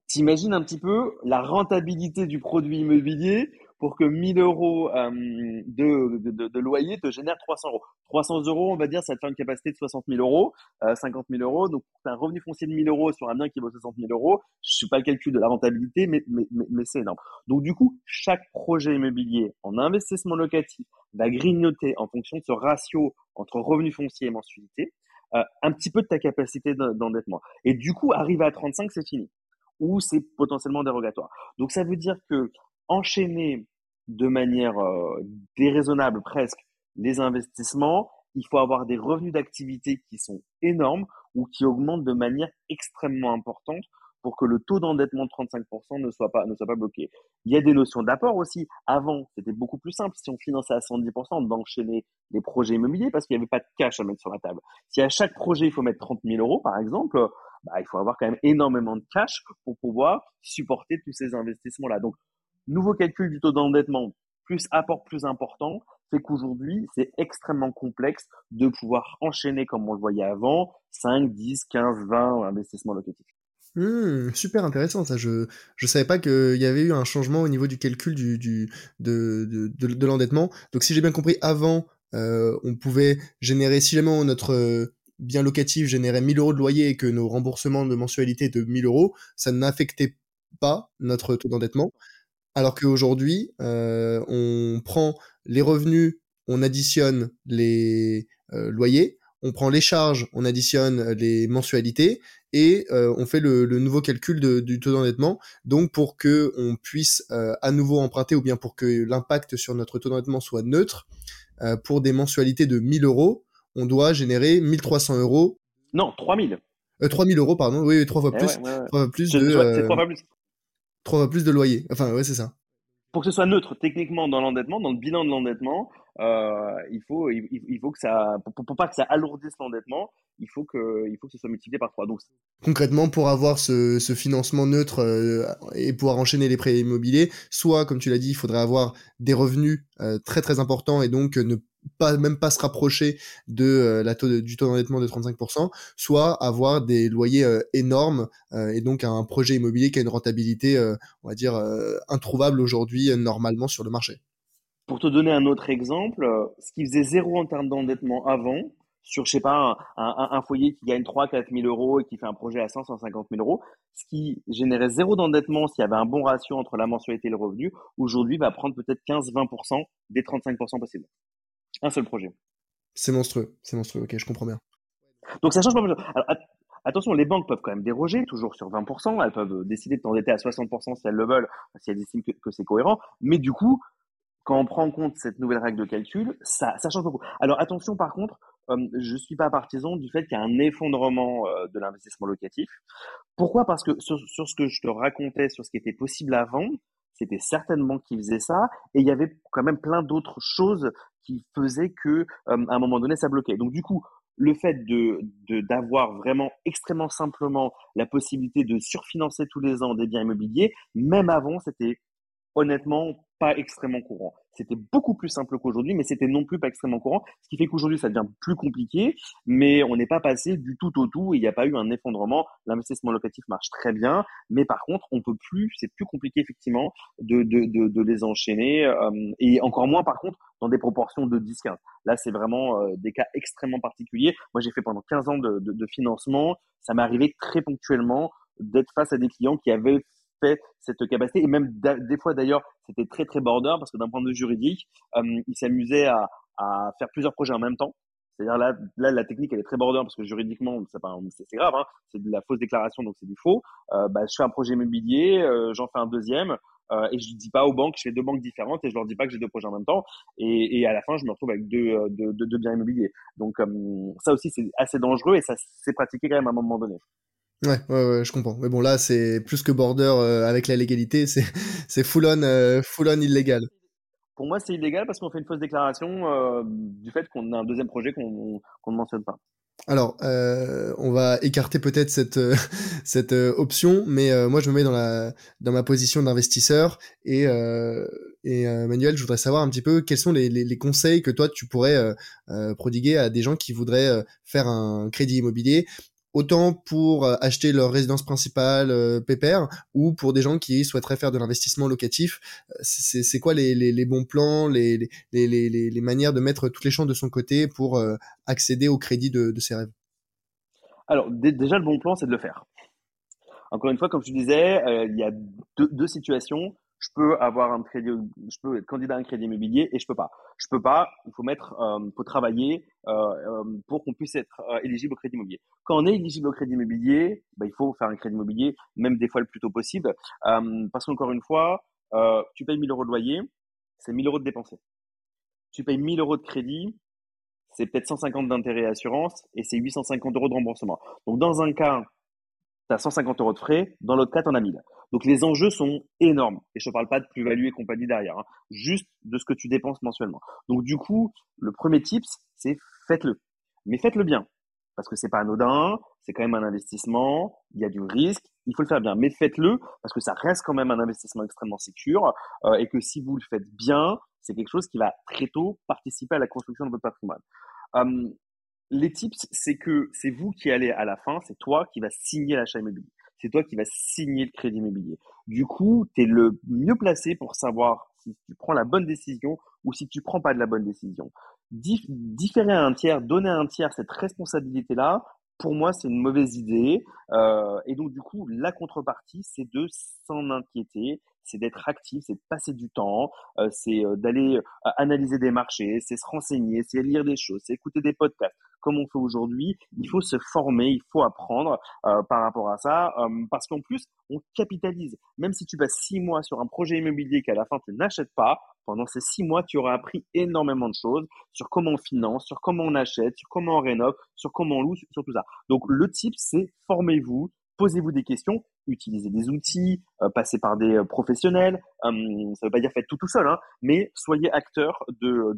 T'imagines un petit peu la rentabilité du produit immobilier pour que 1000 euros euh, de, de, de, loyer te génère 300 euros. 300 euros, on va dire, ça te fait une capacité de 60 000 euros, euh, 50 000 euros. Donc, tu as un revenu foncier de 1000 euros sur un bien qui vaut 60 000 euros. Je suis pas le calcul de la rentabilité, mais, mais, mais, mais c'est énorme. Donc, du coup, chaque projet immobilier en investissement locatif va grignoter en fonction de ce ratio entre revenu foncier et mensualité, euh, un petit peu de ta capacité d'endettement. Et du coup, arriver à 35, c'est fini ou c'est potentiellement dérogatoire. Donc ça veut dire que enchaîner de manière euh, déraisonnable presque les investissements, il faut avoir des revenus d'activité qui sont énormes ou qui augmentent de manière extrêmement importante pour que le taux d'endettement de 35% ne soit pas ne soit pas bloqué. Il y a des notions d'apport aussi. Avant, c'était beaucoup plus simple si on finançait à 110% d'enchaîner les projets immobiliers parce qu'il n'y avait pas de cash à mettre sur la table. Si à chaque projet il faut mettre 30 000 euros par exemple, bah, il faut avoir quand même énormément de cash pour pouvoir supporter tous ces investissements-là. Donc, nouveau calcul du taux d'endettement plus apport plus important fait qu'aujourd'hui, c'est extrêmement complexe de pouvoir enchaîner, comme on le voyait avant, 5, 10, 15, 20 investissements locatifs. Mmh, super intéressant ça. Je je savais pas qu'il y avait eu un changement au niveau du calcul du, de, de, de, de l'endettement. Donc si j'ai bien compris, avant euh, on pouvait générer si jamais notre bien locatif générait 1000 euros de loyer et que nos remboursements de mensualité de 1000 euros, ça n'affectait pas notre taux d'endettement. Alors qu'aujourd'hui, euh, on prend les revenus, on additionne les euh, loyers, on prend les charges, on additionne les mensualités et euh, on fait le, nouveau calcul du taux d'endettement. Donc pour que on puisse euh, à nouveau emprunter ou bien pour que l'impact sur notre taux d'endettement soit neutre, pour des mensualités de 1000 euros, on doit générer 1300 euros. Non, 3000. Euh, 3000 euros, pardon. Oui, trois fois eh plus. Ouais, ouais, ouais. Trois fois plus de. Euh, trois fois plus. Trois fois plus de loyer. Enfin, ouais, c'est ça. Pour que ce soit neutre techniquement dans l'endettement, dans le bilan de l'endettement, euh, il faut, il, il, faut que ça, pour, pour pas que ça alourdisse l'endettement, il faut que, il faut que ce soit multiplié par trois. Donc, concrètement, pour avoir ce, ce financement neutre euh, et pouvoir enchaîner les prêts immobiliers, soit, comme tu l'as dit, il faudrait avoir des revenus euh, très très importants et donc ne pas même pas se rapprocher de euh, la taux du taux d'endettement de 35%, soit avoir des loyers euh, énormes euh, et donc un projet immobilier qui a une rentabilité, on va dire, introuvable aujourd'hui normalement sur le marché. Pour te donner un autre exemple, ce qui faisait zéro en termes d'endettement avant, sur, je sais pas, un, foyer qui gagne 3 4 000 euros et qui fait un projet à 100 150 000 euros, ce qui générait zéro d'endettement s'il y avait un bon ratio entre la mensualité et le revenu, aujourd'hui va prendre peut-être 15-20% des 35% possibles. Un seul projet. C'est monstrueux, c'est monstrueux, ok, je comprends bien. Donc ça change pas mal. attention, les banques peuvent quand même déroger, toujours sur 20%, elles peuvent décider de t'endetter à 60% si elles le veulent, si elles estiment que c'est cohérent, mais du coup, quand on prend en compte cette nouvelle règle de calcul, ça, ça change beaucoup. Alors attention par contre, euh, je suis pas partisan du fait qu'il y a un effondrement euh, de l'investissement locatif. Pourquoi? Parce que sur, ce que je te racontais, sur ce qui était possible avant, c'était certainement qui faisait ça, et il y avait quand même plein d'autres choses qui faisaient que euh, à un moment donné ça bloquait. Donc du coup, le fait de d'avoir vraiment extrêmement simplement la possibilité de surfinancer tous les ans des biens immobiliers, même avant, c'était honnêtement pas extrêmement courant. C'était beaucoup plus simple qu'aujourd'hui, mais c'était non plus pas extrêmement courant, ce qui fait qu'aujourd'hui ça devient plus compliqué, mais on n'est pas passé du tout au tout il n'y a pas eu un effondrement. L'investissement locatif marche très bien, mais par contre on peut plus, c'est plus compliqué effectivement de, de, de, les enchaîner euh, et encore moins par contre dans des proportions de 10-15. Là c'est vraiment euh, des cas extrêmement particuliers. Moi j'ai fait pendant 15 ans de, de financement, ça m'est arrivé très ponctuellement d'être face à des clients qui avaient fait cette capacité. Et même des fois d'ailleurs, c'était très très border parce que d'un point de vue juridique, euh, ils s'amusaient à, faire plusieurs projets en même temps. C'est-à-dire là, là, la technique elle est très border parce que juridiquement c'est grave, hein, c'est de la fausse déclaration donc c'est du faux. Euh, bah, je fais un projet immobilier, euh, j'en fais un deuxième. Euh, et je dis pas aux banques, je fais deux banques différentes et je leur dis pas que j'ai deux projets en même temps. Et, à la fin, je me retrouve avec deux, deux, biens immobiliers. Donc ça aussi, c'est assez dangereux et ça s'est pratiqué quand même à un moment donné. Ouais, ouais, ouais, je comprends. Mais bon, là, c'est plus que border euh, avec la légalité, c'est, c'est full on, euh, full on illégal. Pour moi, c'est illégal parce qu'on fait une fausse déclaration euh, du fait qu'on a un deuxième projet qu'on qu'on ne mentionne pas. Alors, on va écarter peut-être cette cette option, mais moi, je me mets dans la dans ma position d'investisseur et et Manuel, je voudrais savoir un petit peu quels sont les, les, les conseils que toi tu pourrais prodiguer à des gens qui voudraient faire un crédit immobilier autant pour euh, acheter leur résidence principale euh, pépère ou pour des gens qui souhaiteraient faire de l'investissement locatif. Euh, c'est quoi les, les, les, bons plans, les, les, manières de mettre toutes les chances de son côté pour accéder au crédit de, de ses rêves? Alors déjà le bon plan c'est de le faire. Encore une fois, comme je disais, il y a deux, deux situations je peux avoir un crédit, je peux être candidat à un crédit immobilier et je peux pas. Je peux pas. Il faut mettre, euh, faut travailler euh, euh, pour qu'on puisse être euh, éligible au crédit immobilier. Quand on est éligible au crédit immobilier, bah, il faut faire un crédit immobilier, même des fois le plus tôt possible, euh, parce qu'encore une fois, tu payes 1000 euros de loyer, c'est 1000 euros de dépensés. Tu payes 1000 euros de crédit, c'est peut-être 150 d'intérêt et assurance et c'est 850 euros de remboursement. Donc dans un cas, tu as 150 euros de frais, dans l'autre cas, tu en as 1000. Donc les enjeux sont énormes. Et je ne parle pas de plus-value et compagnie derrière, hein. juste de ce que tu dépenses mensuellement. Donc du coup, le premier tips, c'est faites-le. Mais faites-le bien. Parce que c'est pas anodin, c'est quand même un investissement, il y a du risque, il faut le faire bien. Mais faites-le parce que ça reste quand même un investissement extrêmement sécur euh, et que si vous le faites bien, c'est quelque chose qui va très tôt participer à la construction de votre patrimoine. Hum, les tips, c'est que c'est vous qui allez à la fin, c'est toi qui vas signer l'achat immobilier c'est toi qui vas signer le crédit immobilier. Du coup, tu es le mieux placé pour savoir si tu prends la bonne décision ou si tu prends pas de la bonne décision. différer à un tiers, donner à un tiers cette responsabilité-là, pour moi, c'est une mauvaise idée. Euh, et donc, du coup, la contrepartie, c'est de s'en inquiéter, c'est d'être actif, c'est de passer du temps, euh, c'est euh, d'aller analyser des marchés, c'est se renseigner, c'est lire des choses, c'est écouter des podcasts. Comme on fait aujourd'hui, il faut se former, il faut apprendre par rapport à ça, parce qu'en plus, on capitalise. Même si tu passes six mois sur un projet immobilier qu'à la fin tu n'achètes pas, pendant ces six mois, tu auras appris énormément de choses sur comment on finance, sur comment on achète, sur comment on rénove, sur comment on loue, sur tout ça. Donc le type, c'est formez-vous, posez-vous des questions, utilisez des outils, euh, passez par des euh, professionnels. Euh, ça ne veut pas dire faites tout tout seul, hein, mais soyez acteur de,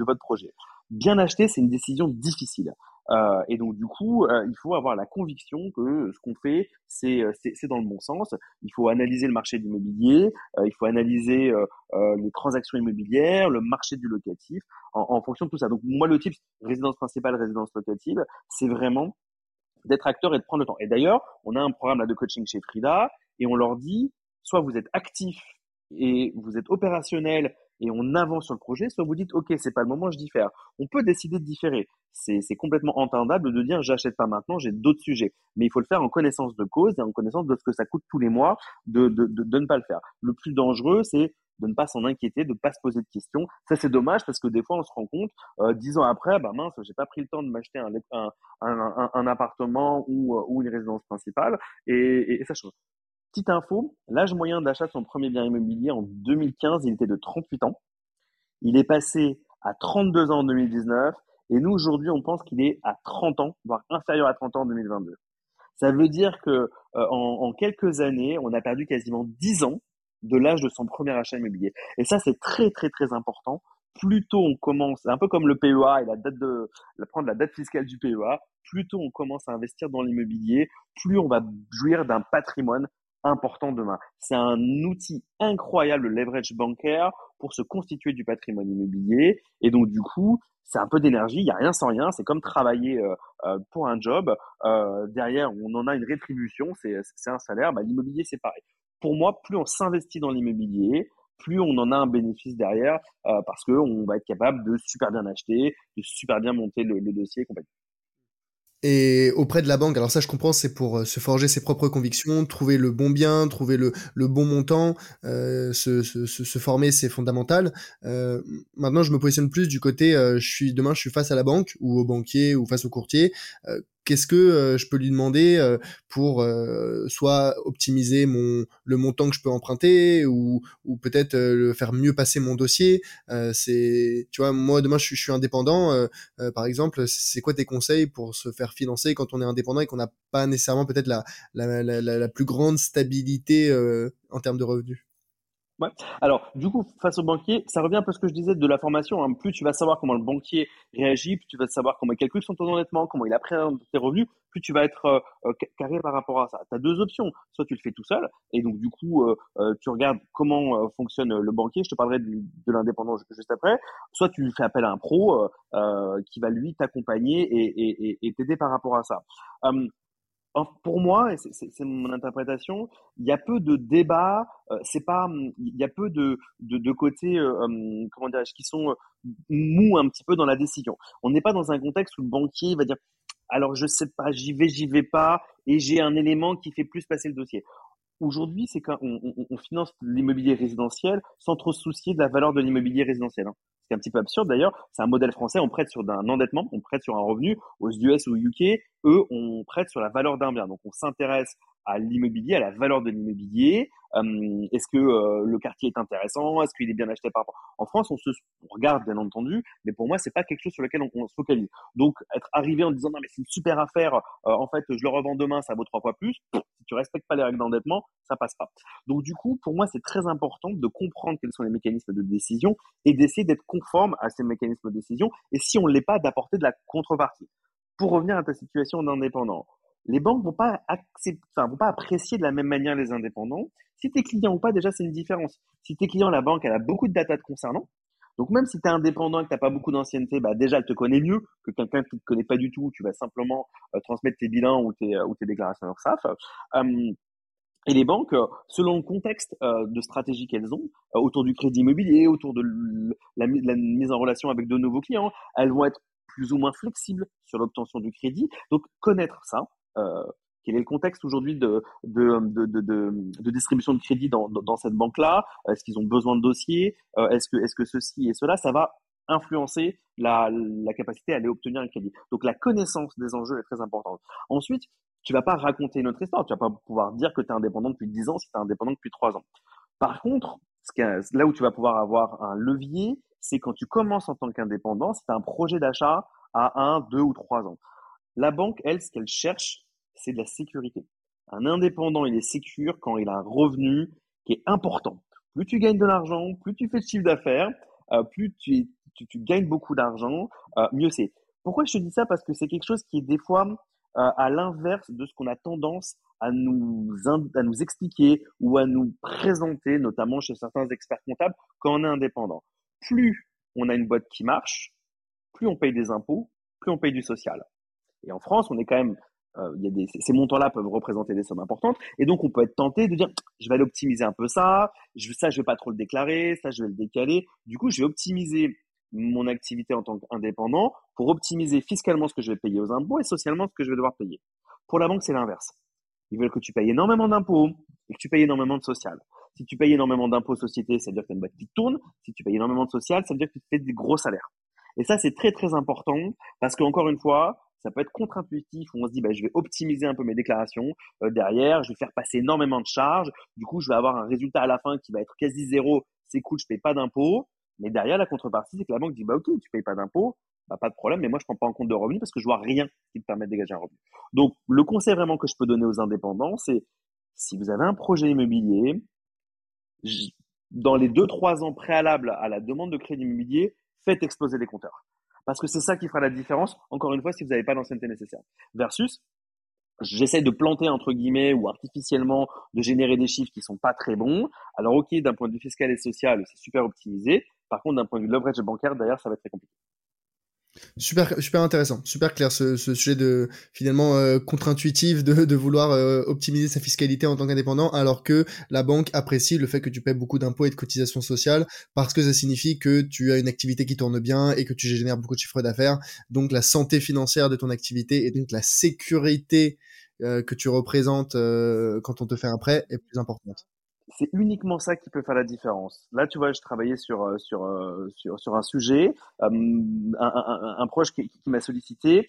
votre projet. Bien acheter, c'est une décision difficile. Euh, et donc du coup, il faut avoir la conviction que ce qu'on fait, c'est dans le bon sens. Il faut analyser le marché de l'immobilier, il faut analyser les transactions immobilières, le marché du locatif, en, en, fonction de tout ça. Donc moi, le type résidence principale, résidence locative, c'est vraiment d'être acteur et de prendre le temps. Et d'ailleurs, on a un programme là de coaching chez Frida et on leur dit, soit vous êtes actif et vous êtes opérationnel et on avance sur le projet, soit vous dites, OK, c'est pas le moment, je diffère. On peut décider de différer. C'est complètement entendable de dire, j'achète pas maintenant, j'ai d'autres sujets. Mais il faut le faire en connaissance de cause et en connaissance de ce que ça coûte tous les mois de, de, de, ne pas le faire. Le plus dangereux, c'est de ne pas s'en inquiéter, de ne pas se poser de questions. Ça, c'est dommage parce que des fois, on se rend compte, euh, dix ans après, bah mince, j'ai pas pris le temps de m'acheter un, un, un, un, appartement ou, euh, ou une résidence principale et, et ça change. Petite info, l'âge moyen d'achat de son premier bien immobilier en 2015, il était de 38 ans. Il est passé à 32 ans en 2019 et nous aujourd'hui, on pense qu'il est à 30 ans, voire inférieur à 30 ans en 2022. Ça veut dire que euh, en, en, quelques années, on a perdu quasiment 10 ans de l'âge de son premier achat immobilier. Et ça, c'est très très très important. Plus tôt on commence, un peu comme le PEA et la date de prendre la date fiscale du PEA, plus tôt on commence à investir dans l'immobilier, plus on va jouir d'un patrimoine important demain. C'est un outil incroyable, le leverage bancaire, pour se constituer du patrimoine immobilier. Et donc, du coup, c'est un peu d'énergie, il n'y a rien sans rien, c'est comme travailler euh, euh, pour un job. Euh, derrière, on en a une rétribution, c'est un salaire. Bah, l'immobilier, c'est pareil. Pour moi, plus on s'investit dans l'immobilier, plus on en a un bénéfice derrière, parce qu'on va être capable de super bien acheter, de super bien monter le, dossier et compagnie. Et auprès de la banque, alors ça je comprends, c'est pour euh, se forger ses propres convictions, trouver le bon bien, trouver le, bon montant, euh, se, former, c'est fondamental. Euh, maintenant, je me positionne plus du côté, euh, je suis demain, je suis face à la banque ou au banquier ou face au courtier. Euh, qu'est-ce que euh, je peux lui demander euh, pour euh, soit optimiser mon le montant que je peux emprunter ou, ou peut-être le faire mieux passer mon dossier c'est tu vois moi demain je suis, je suis indépendant par exemple c'est quoi tes conseils pour se faire financer quand on est indépendant et qu'on n'a pas nécessairement peut-être la, la, la, la, plus grande stabilité en termes de revenus? Ouais. Alors, du coup, face au banquier, ça revient un peu à ce que je disais de la formation. Hein. Plus tu vas savoir comment le banquier réagit, plus tu vas savoir comment il calcule son taux d'endettement, comment il appréhende tes revenus, plus tu vas être euh, euh, carré par rapport à ça. Tu as deux options. Soit tu le fais tout seul, et donc du coup, euh, tu regardes comment fonctionne le banquier. Je te parlerai de, de l'indépendant juste après. Soit tu fais appel à un pro qui va lui t'accompagner et t'aider par rapport à ça. Hum, pour moi, c'est mon interprétation, il y a peu de débats, euh, c'est pas, il y a peu de, de, côtés, euh, hum, comment dirais-je, qui sont euh, mous un petit peu dans la décision. On n'est pas dans un contexte où le banquier va dire, alors je sais pas, j'y vais, j'y vais pas, et j'ai un élément qui fait plus passer le dossier. Aujourd'hui, c'est quand on, on, on finance l'immobilier résidentiel sans trop se soucier de la valeur de l'immobilier résidentiel. Hein c'est un petit peu absurde d'ailleurs. C'est un modèle français, on prête sur un endettement, on prête sur un revenu. Aux US ou au UK, eux, on prête sur la valeur d'un bien. Donc on s'intéresse à l'immobilier, à la valeur de l'immobilier. Euh, est-ce que euh, le quartier est intéressant? Est-ce qu'il est bien acheté par En France, on se regarde bien entendu, mais pour moi, c'est pas quelque chose sur lequel on, se focalise. Donc, être arrivé en disant non mais c'est une super affaire, euh, en fait, je le revends demain, ça vaut trois fois plus. Si tu respectes pas les règles d'endettement, ça passe pas. Donc, du coup, pour moi, c'est très important de comprendre quels sont les mécanismes de décision et d'essayer d'être conforme à ces mécanismes de décision. Et si on l'est pas, d'apporter de la contrepartie. Pour revenir à ta situation d'indépendant, les banques vont pas accepter, enfin, vont pas apprécier de la même manière les indépendants. Si tu es client ou pas, déjà, c'est une différence. Si tu es client, la banque, elle a beaucoup de data te concernant. Donc, même si tu es indépendant et que tu n'as pas beaucoup d'ancienneté, bah, déjà, elle te connaît mieux que quelqu'un qui te connaît pas du tout. Tu vas simplement euh, transmettre tes bilans ou tes, tes déclarations URSAF. Euh, et les banques, selon le contexte euh, de stratégie qu'elles ont, autour du crédit immobilier, autour de la, mise en relation avec de nouveaux clients, elles vont être plus ou moins flexibles sur l'obtention du crédit. Donc, connaître ça, euh, quel est le contexte aujourd'hui de, de, de, de, distribution de crédit dans, dans cette banque-là? Est-ce qu'ils ont besoin de dossiers? Euh, Est-ce que, est-ce que ceci et cela, ça va influencer la, la capacité à aller obtenir un crédit? Donc la connaissance des enjeux est très importante. Ensuite, tu vas pas raconter notre histoire, tu vas pas pouvoir dire que tu es indépendant depuis 10 ans si tu es indépendant depuis 3 ans. Par contre, là où tu vas pouvoir avoir un levier, c'est quand tu commences en tant qu'indépendant, c'est un projet d'achat à 1, 2 ou 3 ans. La banque, elle, ce qu'elle cherche, c'est de la sécurité. Un indépendant, il est sécure quand il a un revenu qui est important. Plus tu gagnes de l'argent, plus tu fais de chiffre d'affaires, euh, plus tu, gagnes beaucoup d'argent, euh, mieux c'est. Pourquoi je te dis ça? Parce que c'est quelque chose qui est des fois euh, à l'inverse de ce qu'on a tendance à nous, à nous expliquer ou à nous présenter, notamment chez certains experts comptables, quand on est indépendant. Plus on a une boîte qui marche, plus on paye des impôts, plus on paye du social. Et en France, on est quand même euh, ces montants-là peuvent représenter des sommes importantes. Et donc, on peut être tenté de dire, je vais aller optimiser un peu ça, je, ça, je vais pas trop le déclarer, ça, je vais le décaler. Du coup, je vais optimiser mon activité en tant qu'indépendant pour optimiser fiscalement ce que je vais payer aux impôts et socialement ce que je vais devoir payer. Pour la banque, c'est l'inverse. Ils veulent que tu payes énormément d'impôts et que tu payes énormément de social. Si tu payes énormément d'impôts société, ça veut dire que tu as une boîte qui tourne. Si tu payes énormément de social, ça veut dire que tu fais des gros salaires. Et ça, c'est très, très important parce qu'encore une fois, ça peut être contre-intuitif où on se dit bah, je vais optimiser un peu mes déclarations euh, derrière, je vais faire passer énormément de charges, du coup je vais avoir un résultat à la fin qui va être quasi zéro, c'est cool, je paye pas d'impôts, mais derrière la contrepartie c'est que la banque dit bah ok tu payes pas d'impôts, bah, pas de problème, mais moi je prends pas en compte de revenus parce que je vois rien qui te permet de dégager un revenu. Donc le conseil vraiment que je peux donner aux indépendants c'est si vous avez un projet immobilier, dans les deux trois ans préalables à la demande de crédit immobilier, faites exploser les compteurs. Parce que c'est ça qui fera la différence, encore une fois, si vous n'avez pas l'ancienneté nécessaire. Versus, j'essaie de planter, entre guillemets, ou artificiellement, de générer des chiffres qui sont pas très bons. Alors, OK, d'un point de vue fiscal et social, c'est super optimisé. Par contre, d'un point de vue leverage bancaire, derrière, ça va être très compliqué. Super, super intéressant, super clair ce, sujet de finalement euh, contre-intuitif de, de vouloir euh, optimiser sa fiscalité en tant qu'indépendant, alors que la banque apprécie le fait que tu paies beaucoup d'impôts et de cotisations sociales parce que ça signifie que tu as une activité qui tourne bien et que tu génères beaucoup de chiffres d'affaires. Donc la santé financière de ton activité et donc la sécurité euh, que tu représentes quand on te fait un prêt est plus importante c'est uniquement ça qui peut faire la différence. Là, tu vois, je travaillais sur euh, euh, sur, sur un sujet, euh, un, proche qui, m'a sollicité,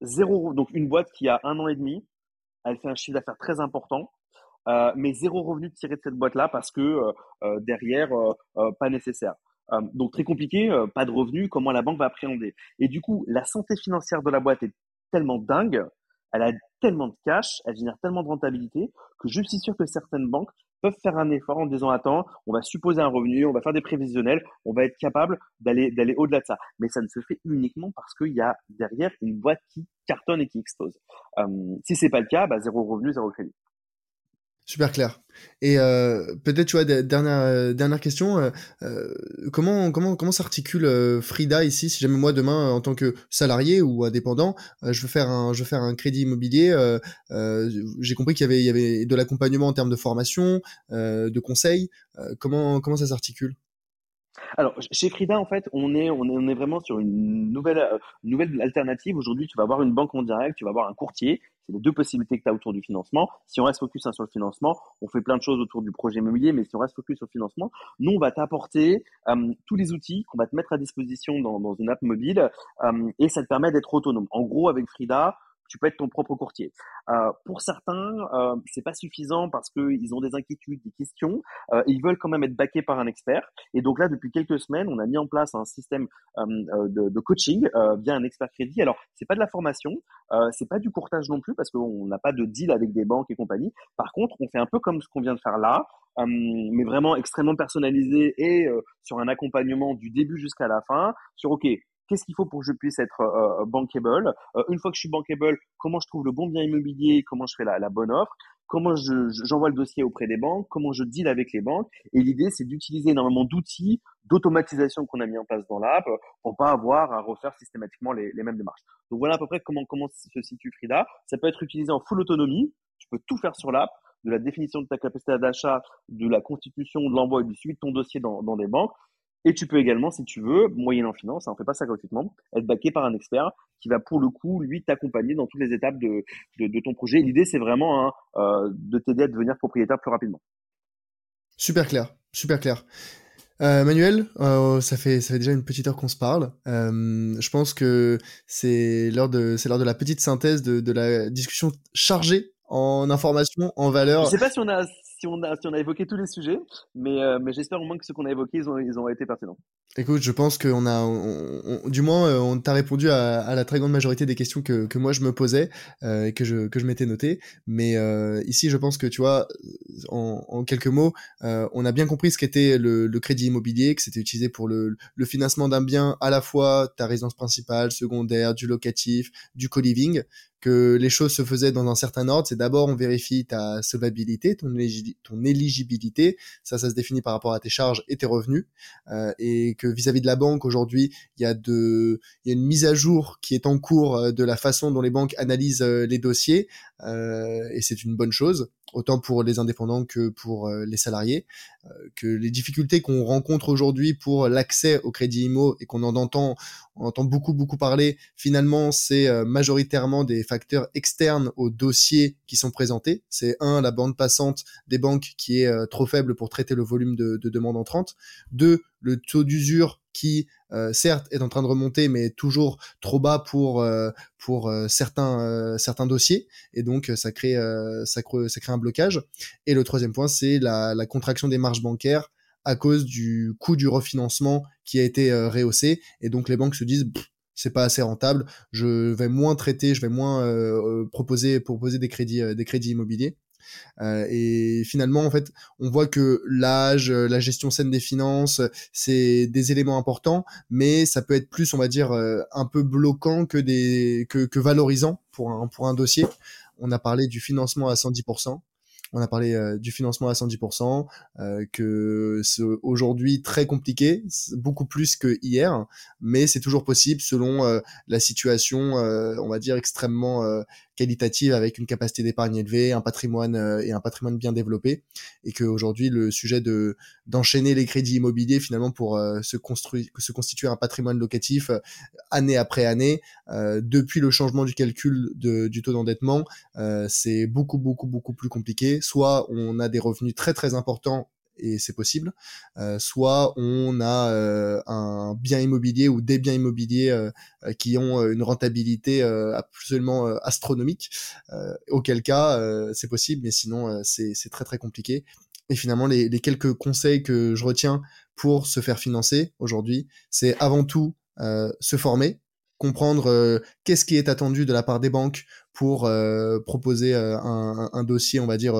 zéro donc une boîte qui a un an et demi, elle fait un chiffre d'affaires très important, mais zéro revenu tiré de cette boîte-là parce que derrière pas nécessaire. donc très compliqué, pas de revenus, comment la banque va appréhender. Et du coup, la santé financière de la boîte est tellement dingue elle a tellement de cash, elle génère tellement de rentabilité que je suis sûr que certaines banques peuvent faire un effort en disant attends, on va supposer un revenu, on va faire des prévisionnels, on va être capable d'aller d'aller au-delà de ça. Mais ça ne se fait uniquement parce qu'il y a derrière une boîte qui cartonne et qui explose. Euh, si c'est pas le cas, bah, zéro revenu, zéro crédit. Super clair. Et euh, peut-être, tu vois, dernière euh, dernière question, euh, comment comment comment s'articule Frida ici Si jamais moi demain, en tant que salarié ou indépendant, je veux faire un je veux faire un crédit immobilier, j'ai compris qu'il y avait il y avait de l'accompagnement en termes de formation, de conseils. comment comment ça s'articule? Alors, chez Frida, en fait, on est, on est, on est vraiment sur une nouvelle, nouvelle alternative. Aujourd'hui, tu vas avoir une banque en direct, tu vas avoir un courtier. C'est les deux possibilités que tu as autour du financement. Si on reste focus hein, sur le financement, on fait plein de choses autour du projet immobilier, mais si on reste focus sur le financement, nous, on va t'apporter tous les outils qu'on va te mettre à disposition dans, dans une app mobile et ça te permet d'être autonome. En gros, avec Frida, tu peux être ton propre courtier. Euh, pour certains, euh, c'est pas suffisant parce qu'ils ont des inquiétudes, des questions. Euh, ils veulent quand même être backés par un expert. Et donc là, depuis quelques semaines, on a mis en place un système euh, euh, de, de, coaching via un expert crédit. Alors, c'est pas de la formation, c'est pas du courtage non plus parce qu'on n'a pas de deal avec des banques et compagnie. Par contre, on fait un peu comme ce qu'on vient de faire là, mais vraiment extrêmement personnalisé et sur un accompagnement du début jusqu'à la fin. Sur OK, qu'est-ce qu'il faut pour que je puisse être euh, euh, bankable? Euh, Une fois que je suis bankable, comment je trouve le bon bien immobilier Comment je fais la, bonne offre? Comment j'envoie le dossier auprès des banques? Comment je deal avec les banques? Et l'idée, c'est d'utiliser énormément d'outils d'automatisation qu'on a mis en place dans l'app pour pas avoir à refaire systématiquement les, mêmes démarches. Donc voilà à peu près comment, comment se situe Frida. Ça peut être utilisé en full autonomie. Tu peux tout faire sur l'app de la définition de ta capacité d'achat, de la constitution, de l'envoi et du suivi de ton dossier dans, dans des banques et tu peux également, si tu veux, moyennant finance, on fait pas ça gratuitement, être backé par un expert qui va pour le coup, lui, t'accompagner dans toutes les étapes de, de, ton projet. L'idée, c'est vraiment hein, euh, de t'aider à devenir propriétaire plus rapidement. Super clair, super clair. Euh, Manuel, euh, ça fait ça fait déjà une petite heure qu'on se parle. Euh, je pense que c'est l'heure de c'est l'heure de la petite synthèse de, de la discussion chargée en informations, en valeur. Je sais pas si on a si on a, si on a évoqué tous les sujets, mais, euh, mais j'espère au moins que ceux qu'on a évoqués, ils ont, ils ont été pertinents. Écoute, je pense qu'on a, du moins, euh, on t'a répondu à, à, la très grande majorité des questions que, que moi je me posais euh, et que je, que je m'étais noté. Mais euh, ici, je pense que tu vois, en, en quelques mots, euh, on a bien compris ce qu'était le, le, crédit immobilier, que c'était utilisé pour le, le financement d'un bien à la fois ta résidence principale, secondaire, du locatif, du co-living, que les choses se faisaient dans un certain ordre. C'est d'abord on vérifie ta solvabilité, ton, ton éligibilité. Ça, ça se définit par rapport à tes charges et tes revenus. Euh, et vis-à-vis de la banque aujourd'hui, il y a de, il y a une mise à jour qui est en cours de la façon dont les banques analysent les dossiers, et c'est une bonne chose autant pour les indépendants que pour euh, les salariés, euh, que les difficultés qu'on rencontre aujourd'hui pour l'accès au crédit IMO et qu'on en entend, on entend beaucoup beaucoup parler, finalement c'est euh, majoritairement des facteurs externes aux dossiers qui sont présentés. C'est un la bande passante des banques qui est trop faible pour traiter le volume de, de demandes entrantes. Deux le taux d'usure qui euh, certes est en train de remonter mais toujours trop bas pour euh, euh, certains dossiers. Et donc ça crée ça crée un blocage. Et le troisième point c'est la, la contraction des marges bancaires à cause du coût du refinancement qui a été rehaussé. Et donc les banques se disent c'est pas assez rentable, je vais moins traiter, je vais moins proposer proposer des crédits des crédits immobiliers euh, et finalement, en fait, on voit que l'âge, euh, la gestion saine des finances, c'est des éléments importants, mais ça peut être plus, on va dire, euh, un peu bloquant que des que, valorisant pour un pour un dossier. On a parlé du financement à 110%. On a parlé du financement à 110%, euh, que c'est aujourd'hui très compliqué, beaucoup plus que hier, mais c'est toujours possible selon la situation, on va dire extrêmement qualitative avec une capacité d'épargne élevée, un patrimoine et un patrimoine bien développé, et qu'aujourd'hui le sujet de d'enchaîner les crédits immobiliers finalement pour se construire, se constituer un patrimoine locatif année après année, depuis le changement du calcul du taux d'endettement, c'est beaucoup beaucoup beaucoup plus compliqué. Soit on a des revenus très très importants et c'est possible, euh, soit on a euh, un bien immobilier ou des biens immobiliers euh, qui ont une rentabilité absolument astronomique, auquel cas c'est possible, mais sinon c'est très très compliqué. Et finalement, les, quelques conseils que je retiens pour se faire financer aujourd'hui, c'est avant tout se former, comprendre qu'est-ce qui est attendu de la part des banques pour proposer un, un, dossier, on va dire,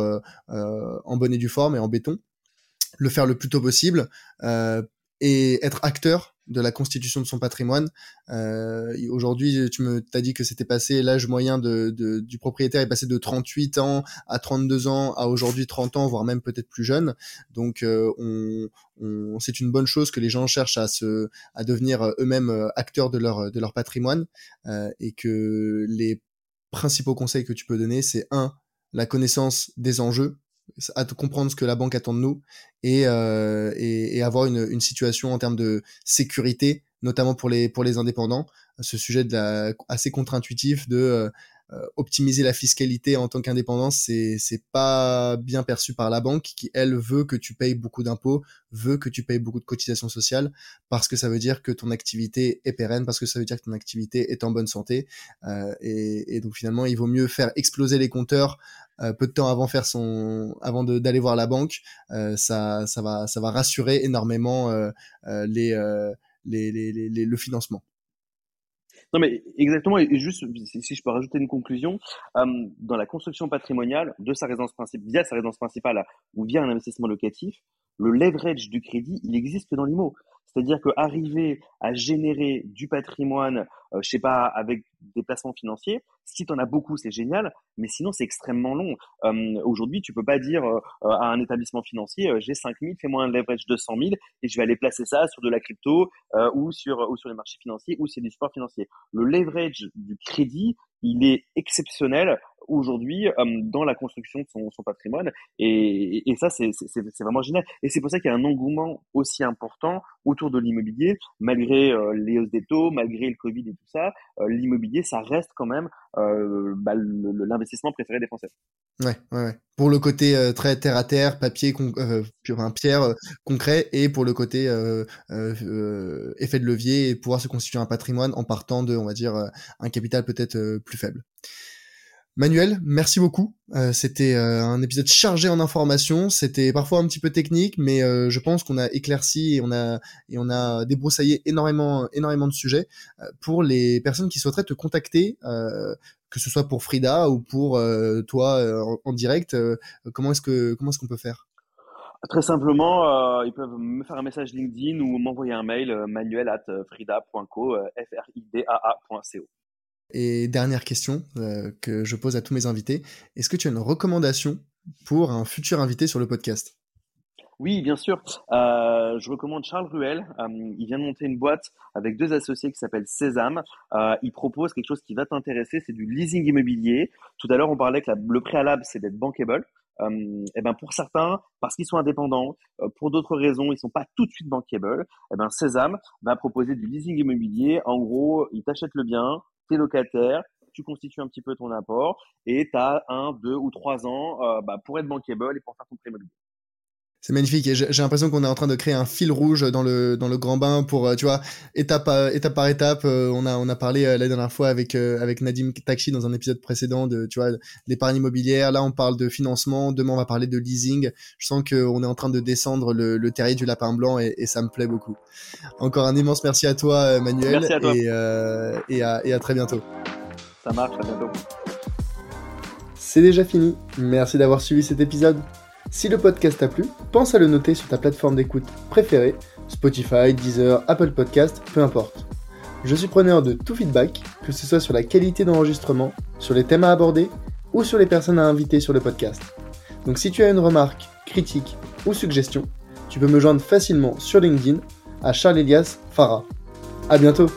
en bonne et due forme et en béton, le faire le plus tôt possible et être acteur de la constitution de son patrimoine. Euh, Aujourd'hui, tu me t'as dit que c'était passé l'âge moyen de, de, du propriétaire est passé de 38 ans à 32 ans à aujourd'hui 30 ans, voire même peut-être plus jeune. Donc, euh, on, on c'est une bonne chose que les gens cherchent à se à devenir eux-mêmes acteurs de leur de leur patrimoine euh, et que les principaux conseils que tu peux donner, c'est un, la connaissance des enjeux, à comprendre ce que la banque attend de nous et, euh, et, et, avoir une, une, situation en termes de sécurité, notamment pour les, pour les indépendants. Ce sujet de assez contre-intuitif de euh, euh, optimiser la fiscalité en tant qu'indépendant, c'est c'est pas bien perçu par la banque qui elle veut que tu payes beaucoup d'impôts, veut que tu payes beaucoup de cotisations sociales parce que ça veut dire que ton activité est pérenne, parce que ça veut dire que ton activité est en bonne santé et, donc finalement il vaut mieux faire exploser les compteurs peu de temps avant faire son avant d'aller voir la banque, euh, ça ça va ça va rassurer énormément euh, les, les, les, les le financement. Non, mais exactement. Et juste, si je peux rajouter une conclusion, euh, dans la construction patrimoniale de sa résidence principale, via sa résidence principale ou via un investissement locatif, le leverage du crédit, il existe dans l'IMO. C'est-à-dire qu'arriver à générer du patrimoine, euh, je sais pas, avec des placements financiers, si tu en as beaucoup, c'est génial, mais sinon, c'est extrêmement long. Euh, Aujourd'hui, tu peux pas dire euh, à un établissement financier, euh, j'ai 5 000, fais-moi un leverage de 100 000 et je vais aller placer ça sur de la crypto euh, ou, sur, ou sur les marchés financiers ou sur des supports financiers. Le leverage du crédit, il est exceptionnel aujourd'hui euh, dans la construction de son, patrimoine. Et, ça, c'est vraiment génial. Et c'est pour ça qu'il y a un engouement aussi important autour de l'immobilier, malgré euh, les hausses des taux, malgré le Covid et tout ça. Euh, l'immobilier, ça reste quand même bah, l'investissement préféré des Français. Ouais, ouais, ouais. Pour le côté très terre à terre, papier, enfin, pierre concret, et pour le côté effet de levier et pouvoir se constituer un patrimoine en partant de, on va dire, un capital peut-être plus faible. Manuel, merci beaucoup. Euh, c'était euh, un épisode chargé en informations. C'était parfois un petit peu technique, mais euh, je pense qu'on a éclairci et on a et on a débroussaillé énormément énormément de sujets pour les personnes qui souhaiteraient te contacter, que ce soit pour Frida ou pour toi en, direct. comment est-ce que comment est-ce qu'on peut faire? Très simplement, ils peuvent me faire un message LinkedIn ou m'envoyer un mail manuel at frida.co, f. Et dernière question euh, que je pose à tous mes invités, est-ce que tu as une recommandation pour un futur invité sur le podcast? Oui, bien sûr. Euh, je recommande Charles Ruel. Euh, il vient de monter une boîte avec deux associés qui s'appelle Sésame. Il propose quelque chose qui va t'intéresser, c'est du leasing immobilier. Tout à l'heure, on parlait que le préalable, c'est d'être bankable. et eh ben pour certains, parce qu'ils sont indépendants, pour d'autres raisons, ils sont pas tout de suite bankable. Et eh ben Sésame va proposer du leasing immobilier. En gros, il t'achète le bien, t'es locataire, tu constitues un petit peu ton apport et tu un, deux ou trois ans bah, pour être bankable et pour faire ton prêt. C'est magnifique et j'ai l'impression qu'on est en train de créer un fil rouge dans le dans le grand bain pour euh, tu vois étape étape par étape. Euh, on a on a parlé euh, la dernière fois avec avec Nadim Takshi dans un épisode précédent de tu vois l'épargne immobilière. Là on parle de financement. Demain on va parler de leasing. Je sens que on est en train de descendre le, le terrier du lapin blanc et, et, ça me plaît beaucoup. Encore un immense merci à toi Manuel merci à toi. et et à, et à très bientôt. Ça marche à bientôt. C'est déjà fini. Merci d'avoir suivi cet épisode si le podcast t'a plu, pense à le noter sur ta plateforme d'écoute préférée, Spotify, Deezer, Apple Podcast, peu importe. Je suis preneur de tout feedback, que ce soit sur la qualité d'enregistrement, sur les thèmes à aborder ou sur les personnes à inviter sur le podcast. Donc si tu as une remarque, critique ou suggestion, tu peux me joindre facilement sur LinkedIn à Charles Elias Farah. À bientôt